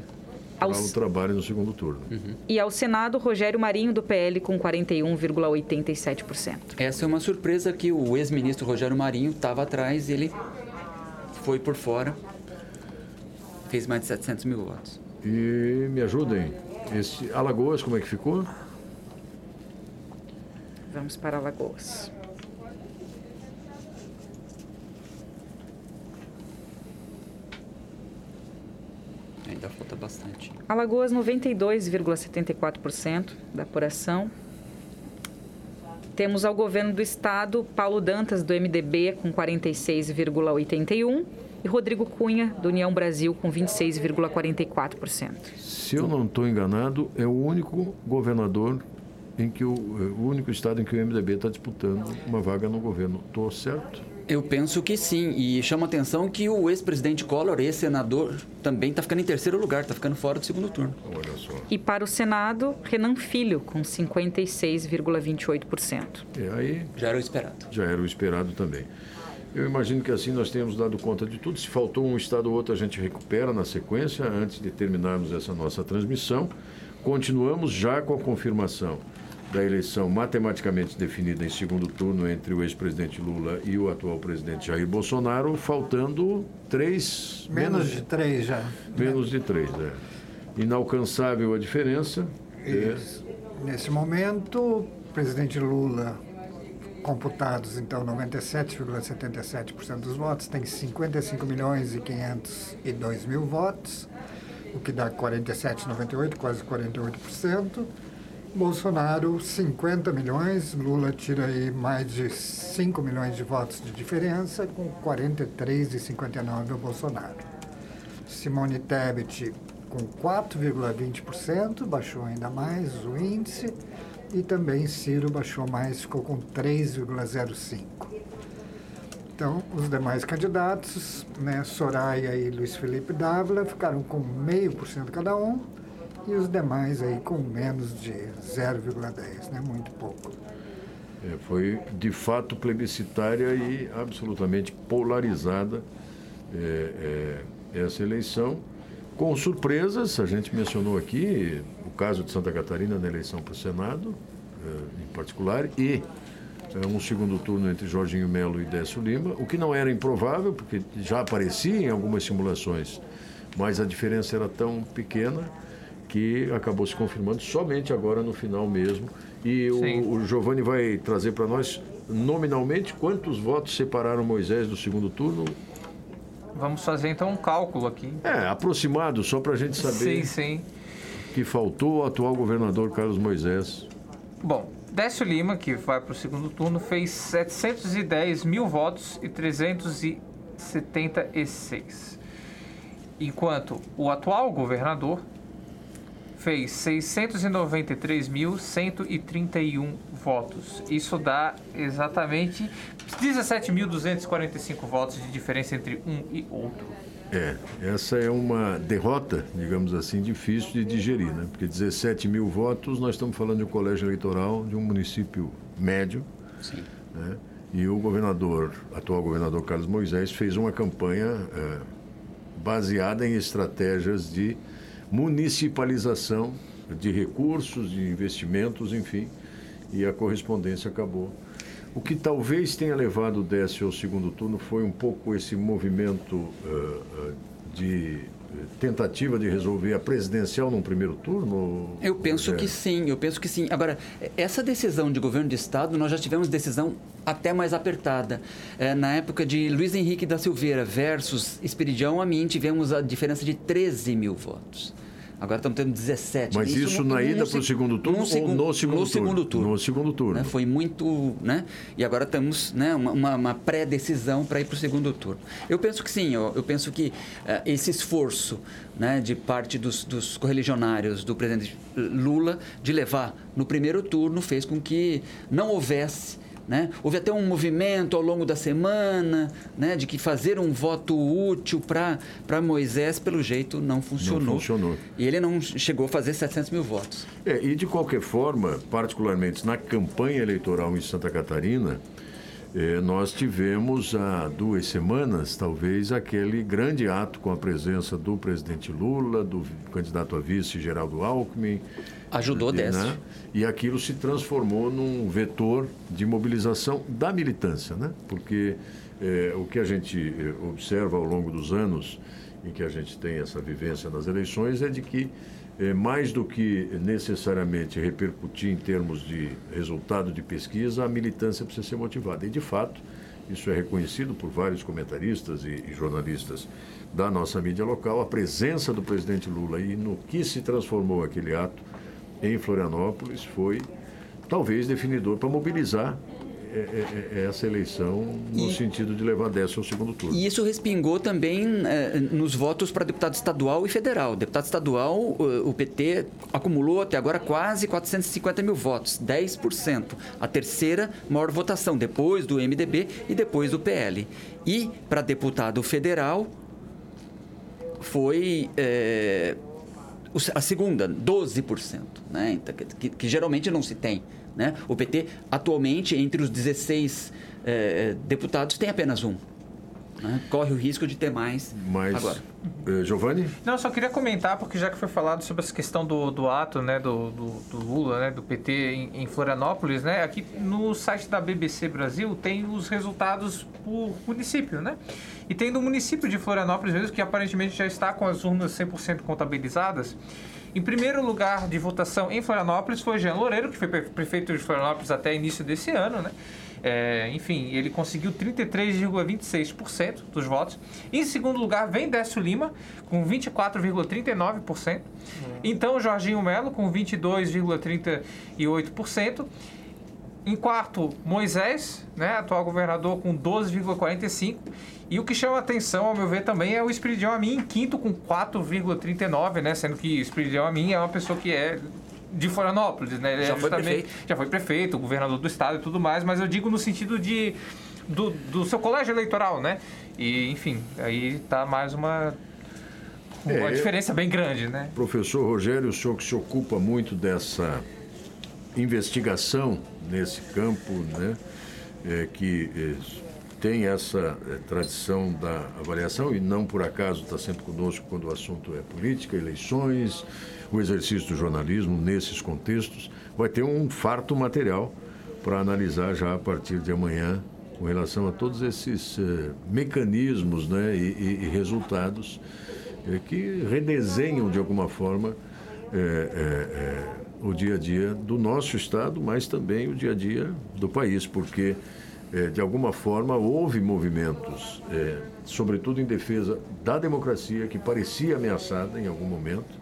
ao o trabalho no segundo turno. Uhum. E ao Senado, Rogério Marinho, do PL, com 41,87%. Essa é uma surpresa que o ex-ministro Rogério Marinho estava atrás ele foi por fora, fez mais de 700 mil votos. E me ajudem. Esse Alagoas, como é que ficou? Vamos para Alagoas. Ainda falta bastante. Alagoas, 92,74% da apuração. Temos ao governo do estado Paulo Dantas, do MDB, com 46,81%. E Rodrigo Cunha, do União Brasil, com 26,44%. Se eu não estou enganado, é o único governador em que o, o único estado em que o MDB está disputando uma vaga no governo. Estou certo? Eu penso que sim, e chama a atenção que o ex-presidente Collor, ex-senador, também está ficando em terceiro lugar, está ficando fora do segundo turno. Olha só. E para o Senado, Renan Filho, com 56,28%. E aí Já era o esperado. já era o esperado também. Eu imagino que assim nós tenhamos dado conta de tudo. Se faltou um estado ou outro, a gente recupera na sequência, antes de terminarmos essa nossa transmissão. Continuamos já com a confirmação da eleição matematicamente definida em segundo turno entre o ex-presidente Lula e o atual presidente Jair Bolsonaro, faltando três. Menos de três já. Menos de três, é. Inalcançável a diferença. É. Nesse momento, o presidente Lula, computados então 97,77% dos votos, tem 55 milhões e 502 mil votos, o que dá 47,98, quase 48%. Bolsonaro, 50 milhões, Lula tira aí mais de 5 milhões de votos de diferença, com 43,59 o Bolsonaro. Simone Tebet com 4,20%, baixou ainda mais o índice, e também Ciro baixou mais, ficou com 3,05%. Então, os demais candidatos, né, Soraya e Luiz Felipe Dávila, ficaram com meio por cento cada um, e os demais aí com menos de 0,10, né, muito pouco. É, foi de fato plebiscitária e absolutamente polarizada é, é, essa eleição, com surpresas, a gente mencionou aqui caso de Santa Catarina na eleição para o Senado, é, em particular, e é, um segundo turno entre Jorginho Melo e Décio Lima, o que não era improvável, porque já aparecia em algumas simulações, mas a diferença era tão pequena que acabou se confirmando somente agora no final mesmo. E Sim. o, o Giovanni vai trazer para nós, nominalmente, quantos votos separaram Moisés do segundo turno? Vamos fazer então um cálculo aqui. É, aproximado, só para a gente saber Sim, sim. Que faltou o atual governador Carlos Moisés. Bom, Décio Lima, que vai para o segundo turno, fez 710 mil votos e 376. Enquanto o atual governador fez 693.131 votos. Isso dá exatamente 17.245 votos de diferença entre um e outro. É, essa é uma derrota, digamos assim, difícil de digerir, né? Porque 17 mil votos, nós estamos falando de um colégio eleitoral de um município médio, Sim. né? E o governador, atual governador Carlos Moisés, fez uma campanha é, baseada em estratégias de municipalização de recursos, de investimentos, enfim, e a correspondência acabou. O que talvez tenha levado o Décio ao segundo turno foi um pouco esse movimento eh, de eh, tentativa de resolver a presidencial num primeiro turno? Eu penso Rogério? que sim, eu penso que sim. Agora, essa decisão de governo de Estado, nós já tivemos decisão até mais apertada. É, na época de Luiz Henrique da Silveira versus Esperidião Amin, tivemos a diferença de 13 mil votos. Agora estamos tendo 17. Mas isso, na ida para o segundo turno no ou no segundo no turno? segundo turno. No segundo turno. Né? Foi muito, né? E agora temos né, uma, uma- pré-decisão para ir para o segundo turno. Eu penso que sim, eu, eu penso que eh, esse esforço né, de parte dos, dos correligionários do presidente Lula de levar no primeiro turno fez com que não houvesse né? Houve até um movimento ao longo da semana né, de que fazer um voto útil para Moisés, pelo jeito, não funcionou. funcionou. E ele não chegou a fazer 700 mil votos. É, e de qualquer forma, particularmente na campanha eleitoral em Santa Catarina, eh, nós tivemos há duas semanas, talvez, aquele grande ato com a presença do presidente Lula, do candidato a vice Geraldo Alckmin. Ajudou eh, Décio. E aquilo se transformou num vetor de mobilização da militância, né? Porque eh, o que a gente eh, observa ao longo dos anos em que a gente tem essa vivência nas eleições é de que, eh, mais do que necessariamente repercutir em termos de resultado de pesquisa, a militância precisa ser motivada. E, de fato, isso é reconhecido por vários comentaristas e, e jornalistas da nossa mídia local, a presença do presidente Lula e no que se transformou aquele ato em Florianópolis foi talvez definidor para mobilizar é, é, é, essa eleição no e, sentido de levar dessa ao segundo turno. E isso respingou também é, nos votos para deputado estadual e federal. Deputado estadual, o PT acumulou até agora quase 450 mil votos, 10%. A terceira maior votação, depois do MDB e depois do PL. E para deputado federal, foi é, a segunda, 12%, né? Então, que, que, geralmente não se tem. Né? O PT, atualmente, entre os 16 é, deputados, tem apenas um. Né? Corre o risco de ter mais Mas, agora. Eh, Giovanni? Não, só queria comentar, porque já que foi falado sobre essa questão do, do ato né, do, do, do Lula, né, do PT em, em, Florianópolis, né, aqui no site da BBC Brasil tem os resultados por município, né? E tem do município de Florianópolis mesmo, que aparentemente já está com as urnas 100% contabilizadas. Em primeiro lugar de votação em Florianópolis foi Jean Loureiro, que foi prefeito de Florianópolis até início desse ano, né? É, enfim, ele conseguiu 33,26% dos votos. Em segundo lugar vem Décio Lima, com 24,39%. Uhum. Então, Jorginho Melo, com 22,38%. Em quarto, Moisés, né, atual governador, com 12,45%. E o que chama atenção, ao meu ver, também é o Espiridião Amin em quinto, com 4,39%, né? Sendo que Espiridião Amin é uma pessoa que é de Florianópolis, né? Ele já é foi prefeito. Já foi prefeito, governador do estado e tudo mais, mas eu digo no sentido de do, do seu colégio eleitoral, né? E, enfim, aí está mais uma uma é, diferença bem grande, né? Professor Rogério, o senhor que se ocupa muito dessa investigação nesse campo, né? É, que é, tem essa é, tradição da avaliação e não por acaso está sempre conosco quando o assunto é política, eleições, o exercício do jornalismo nesses contextos, vai ter um farto material para analisar já a partir de amanhã com relação a todos esses eh, mecanismos né, e, e, resultados eh, que redesenham de alguma forma eh, o dia a dia do nosso Estado, mas também o dia a dia do país, porque de alguma forma houve movimentos, sobretudo em defesa da democracia, que parecia ameaçada em algum momento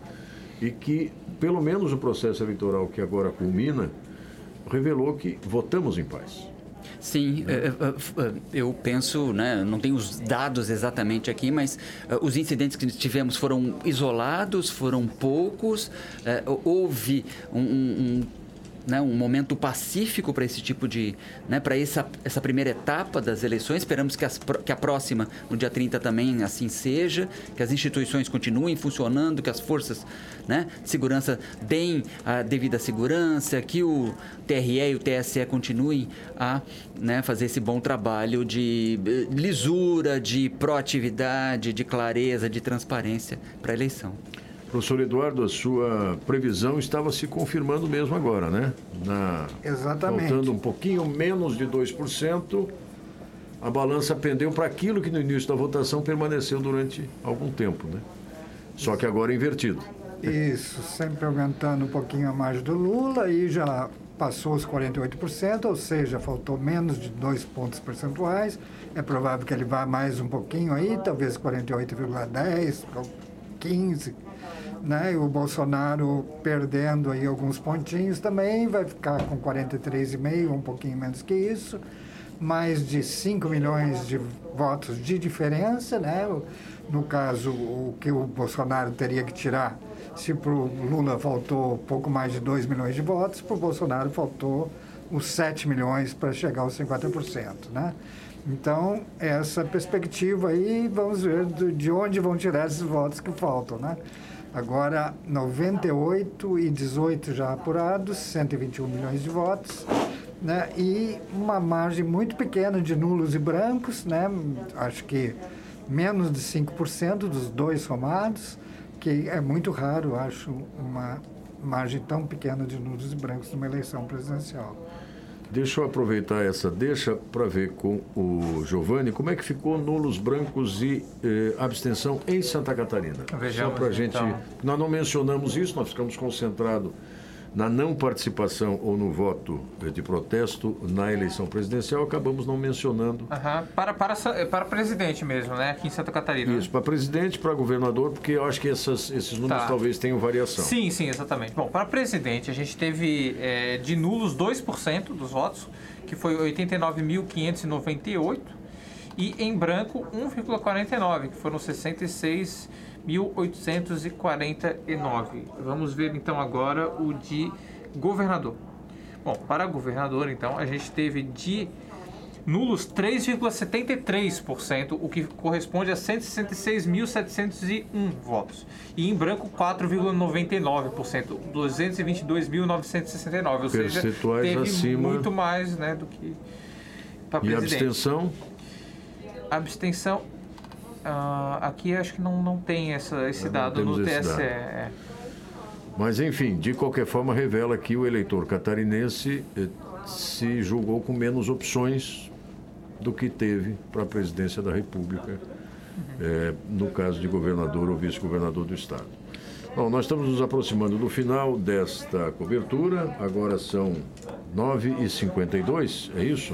e que, pelo menos o processo eleitoral que agora culmina, revelou que votamos em paz. Sim, é. É, é, eu penso, né, não tenho os dados exatamente aqui, mas os incidentes que tivemos foram isolados, foram poucos, houve um, um né, um momento pacífico para esse tipo de. Né, para essa, essa primeira etapa das eleições. Esperamos que, as, que a próxima, no dia 30, também assim seja, que as instituições continuem funcionando, que as forças né, de segurança deem a devida segurança, que o TRE e o TSE continuem a né, fazer esse bom trabalho de lisura, de proatividade, de clareza, de transparência para a eleição. Professor Eduardo, a sua previsão estava se confirmando mesmo agora, né? Na, Exatamente. Faltando um pouquinho menos de 2%, a balança pendeu para aquilo que no início da votação permaneceu durante algum tempo, né? Só que agora é invertido. Isso, sempre aumentando um pouquinho a margem do Lula e já passou os 48%, ou seja, faltou menos de dois pontos percentuais. É provável que ele vá mais um pouquinho aí, talvez 48,10, 15 né? E o Bolsonaro perdendo aí alguns pontinhos também, vai ficar com 43,5, um pouquinho menos que isso. Mais de 5 milhões de votos de diferença, né? No caso, o que o Bolsonaro teria que tirar, se para o Lula faltou pouco mais de 2 milhões de votos, para o Bolsonaro faltou os 7 milhões para chegar aos 50%, né? Então, essa perspectiva aí, vamos ver de onde vão tirar esses votos que faltam, né? Agora, 98 e 18 já apurados, 121 milhões de votos, né? E uma margem muito pequena de nulos e brancos, né? Acho que menos de 5% dos dois somados, que é muito raro, acho, uma margem tão pequena de nulos e brancos numa eleição presidencial. Deixa eu aproveitar essa deixa para ver com o Giovanni como é que ficou nulos brancos e eh, abstenção em Santa Catarina. Vejamos, Só para a gente. então. Nós não mencionamos isso, nós ficamos concentrados na não participação ou no voto eh, de protesto na eleição presidencial, acabamos não mencionando Aham. Para, para, sa- para presidente mesmo, né? Aqui em Santa Catarina. isso para presidente, para governador, porque eu acho que essas- esses números Tá. talvez tenham variação. Sim, sim, exatamente. Bom, para presidente, a gente teve é, de nulos 2% dos votos, que foi 89.598, e em branco 1,49, que foram 66.849. Vamos ver então agora o de governador. Bom, para governador, então, a gente teve de nulos 3,73%, o que corresponde a 166.701 votos. E em branco 4,99%, 222.969, ou seja, Percentuais teve acima. muito mais, né, do que para E presidente. abstenção? Abstenção, ah, aqui acho que não, não tem essa, esse dado no TSE. dado. é. Mas, enfim, de qualquer forma, revela que o eleitor catarinense eh, se julgou com menos opções do que teve para a presidência da República, eh, no caso de governador ou vice-governador do Estado. Bom, nós estamos nos aproximando do final desta cobertura, agora são 9h52, é isso?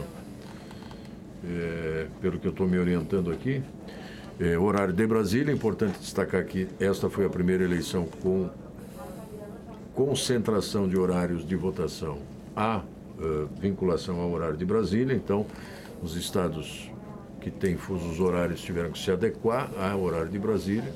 É, pelo que eu estou me orientando aqui. É, horário de Brasília, é importante destacar que esta foi a primeira eleição com concentração de horários de votação à eh, vinculação ao horário de Brasília. Então, os estados que têm fusos horários tiveram que se adequar ao horário de Brasília.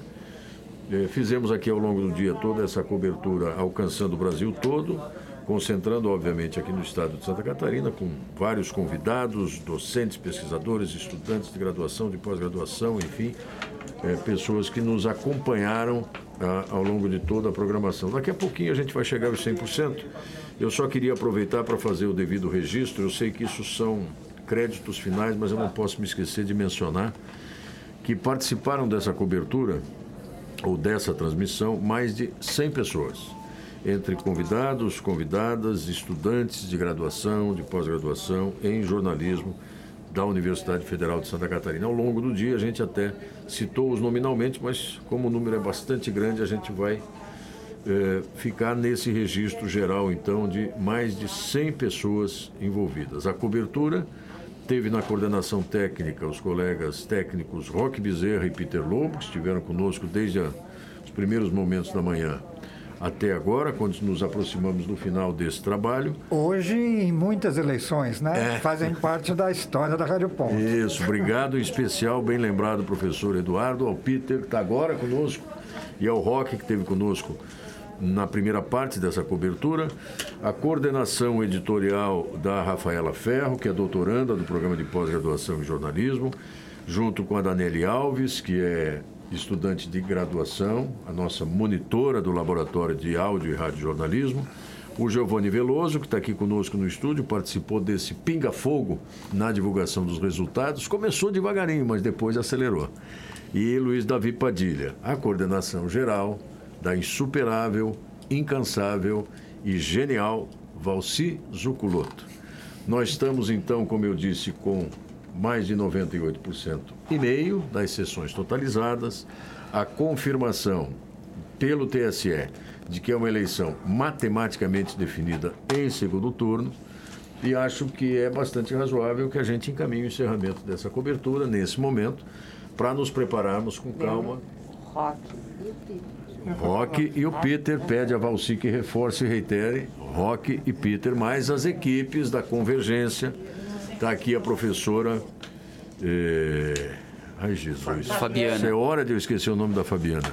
Eh, Fizemos aqui ao longo do dia toda essa cobertura alcançando o Brasil todo, concentrando, obviamente, aqui no estado de Santa Catarina, com vários convidados, docentes, pesquisadores, estudantes de graduação, de pós-graduação, enfim, eh, pessoas que nos acompanharam ah, ao longo de toda a programação. Daqui a pouquinho a gente vai chegar aos 100%. Eu só queria aproveitar para fazer o devido registro. Eu sei que isso são créditos finais, mas eu não posso me esquecer de mencionar que participaram dessa cobertura ou dessa transmissão mais de 100 pessoas, entre convidados, convidadas, estudantes de graduação, de pós-graduação em jornalismo da Universidade Federal de Santa Catarina. Ao longo do dia a gente até citou-os nominalmente, mas como o número é bastante grande, a gente vai eh, ficar nesse registro geral, então, de mais de 100 pessoas envolvidas. A cobertura teve na coordenação técnica os colegas técnicos Roque Bezerra e Peter Lobo, que estiveram conosco desde a- os primeiros momentos da manhã até agora, quando nos aproximamos do final desse trabalho. Hoje, em muitas eleições, né? É. Fazem parte da história da Rádio Ponto. Isso, obrigado em especial, bem lembrado, professor Eduardo, ao Peter, que está agora conosco, e ao Roque, que esteve conosco na primeira parte dessa cobertura, a coordenação editorial da Rafaela Ferro, que é doutoranda do programa de pós-graduação em jornalismo, junto com a Daniele Alves, que é estudante de graduação, a nossa monitora do laboratório de áudio e radiojornalismo, o Giovanni Veloso, que está aqui conosco no estúdio, participou desse pinga-fogo na divulgação dos resultados. Começou devagarinho, mas depois acelerou. E Luiz Davi Padilha, a coordenação geral da insuperável, incansável e genial Valci Zuculoto. Nós estamos, então, como eu disse, com mais de 98% e meio das sessões totalizadas, a confirmação pelo TSE de que é uma eleição matematicamente definida em segundo turno e acho que é bastante razoável que a gente encaminhe o encerramento dessa cobertura nesse momento para nos prepararmos com calma. Rock e o Peter pede a Valci que reforce e reitere Rock e Peter, mais as equipes da Convergência. Está aqui a professora. eh, Ai, Jesus. Fabiana. Isso é hora de eu esquecer o nome da Fabiana.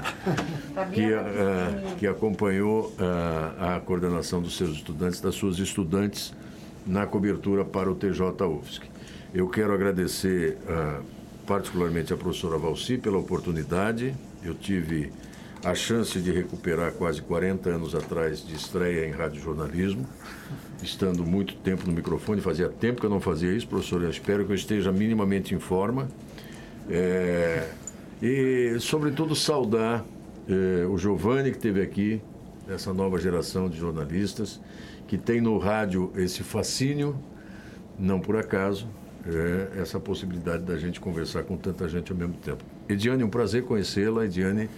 que, eh, que acompanhou eh, a coordenação dos seus estudantes, das suas estudantes, na cobertura para o TJ UFSC. Eu quero agradecer ah, particularmente a professora Valci pela oportunidade. Eu tive a chance de recuperar quase 40 anos atrás de estreia em radiojornalismo, estando muito tempo no microfone, fazia tempo que eu não fazia isso, professor, eu espero que eu esteja minimamente em forma. É, e, sobretudo, saudar é, o Giovanni, que esteve aqui, essa nova geração de jornalistas, que tem no rádio esse fascínio não por acaso, é essa possibilidade da gente conversar com tanta gente ao mesmo tempo. Ediane, um prazer conhecê-la. Ediane,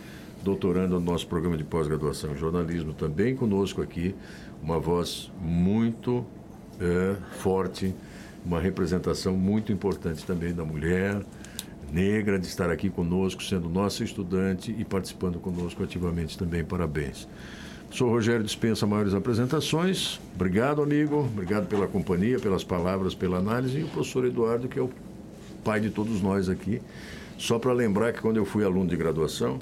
doutorando no nosso programa de pós-graduação em jornalismo, também conosco aqui, uma voz muito é, forte, uma representação muito importante também da mulher negra, de estar aqui conosco, sendo nossa estudante e participando conosco ativamente também. Parabéns. Sou Rogério Dispensa Maiores Apresentações. Obrigado, amigo. Obrigado pela companhia, pelas palavras, pela análise. E o professor Eduardo, que é o pai de todos nós aqui. Só para lembrar que quando eu fui aluno de graduação,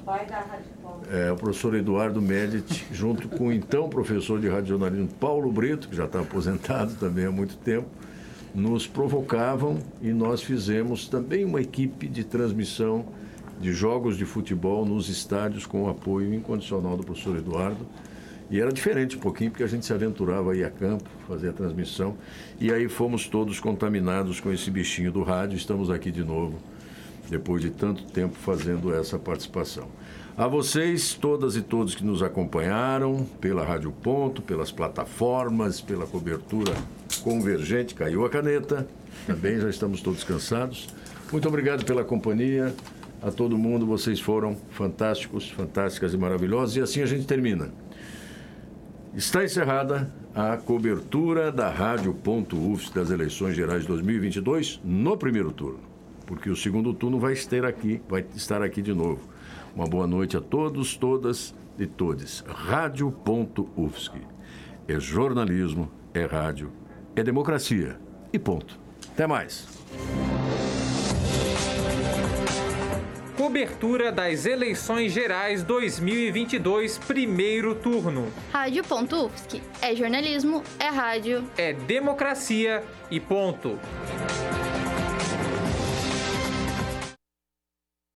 é, o professor Eduardo Medici, junto com o então professor de radiojornalismo Paulo Brito, que já está aposentado também há muito tempo, nos provocavam e nós fizemos também uma equipe de transmissão de jogos de futebol nos estádios com o apoio incondicional do professor Eduardo. E era diferente um pouquinho, porque a gente se aventurava a ir a campo, fazer a transmissão. E aí fomos todos contaminados com esse bichinho do rádio. Estamos aqui de novo, depois de tanto tempo fazendo essa participação. A vocês, todas e todos que nos acompanharam pela Rádio Ponto, pelas plataformas, pela cobertura convergente, caiu a caneta. Também já estamos todos cansados. Muito obrigado pela companhia. A todo mundo, vocês foram fantásticos, fantásticas e maravilhosos. E assim a gente termina. Está encerrada a cobertura da Rádio Ponto UFS das eleições gerais de 2022 no primeiro turno, porque o segundo turno vai estar aqui, vai estar aqui de novo. Uma boa noite a todos, todas e todes. Rádio Ponto UFSC. É jornalismo, é rádio, é democracia e ponto. Até mais. Cobertura das eleições gerais 2022, primeiro turno. Rádio.UFSC. É jornalismo, é rádio. É democracia e ponto.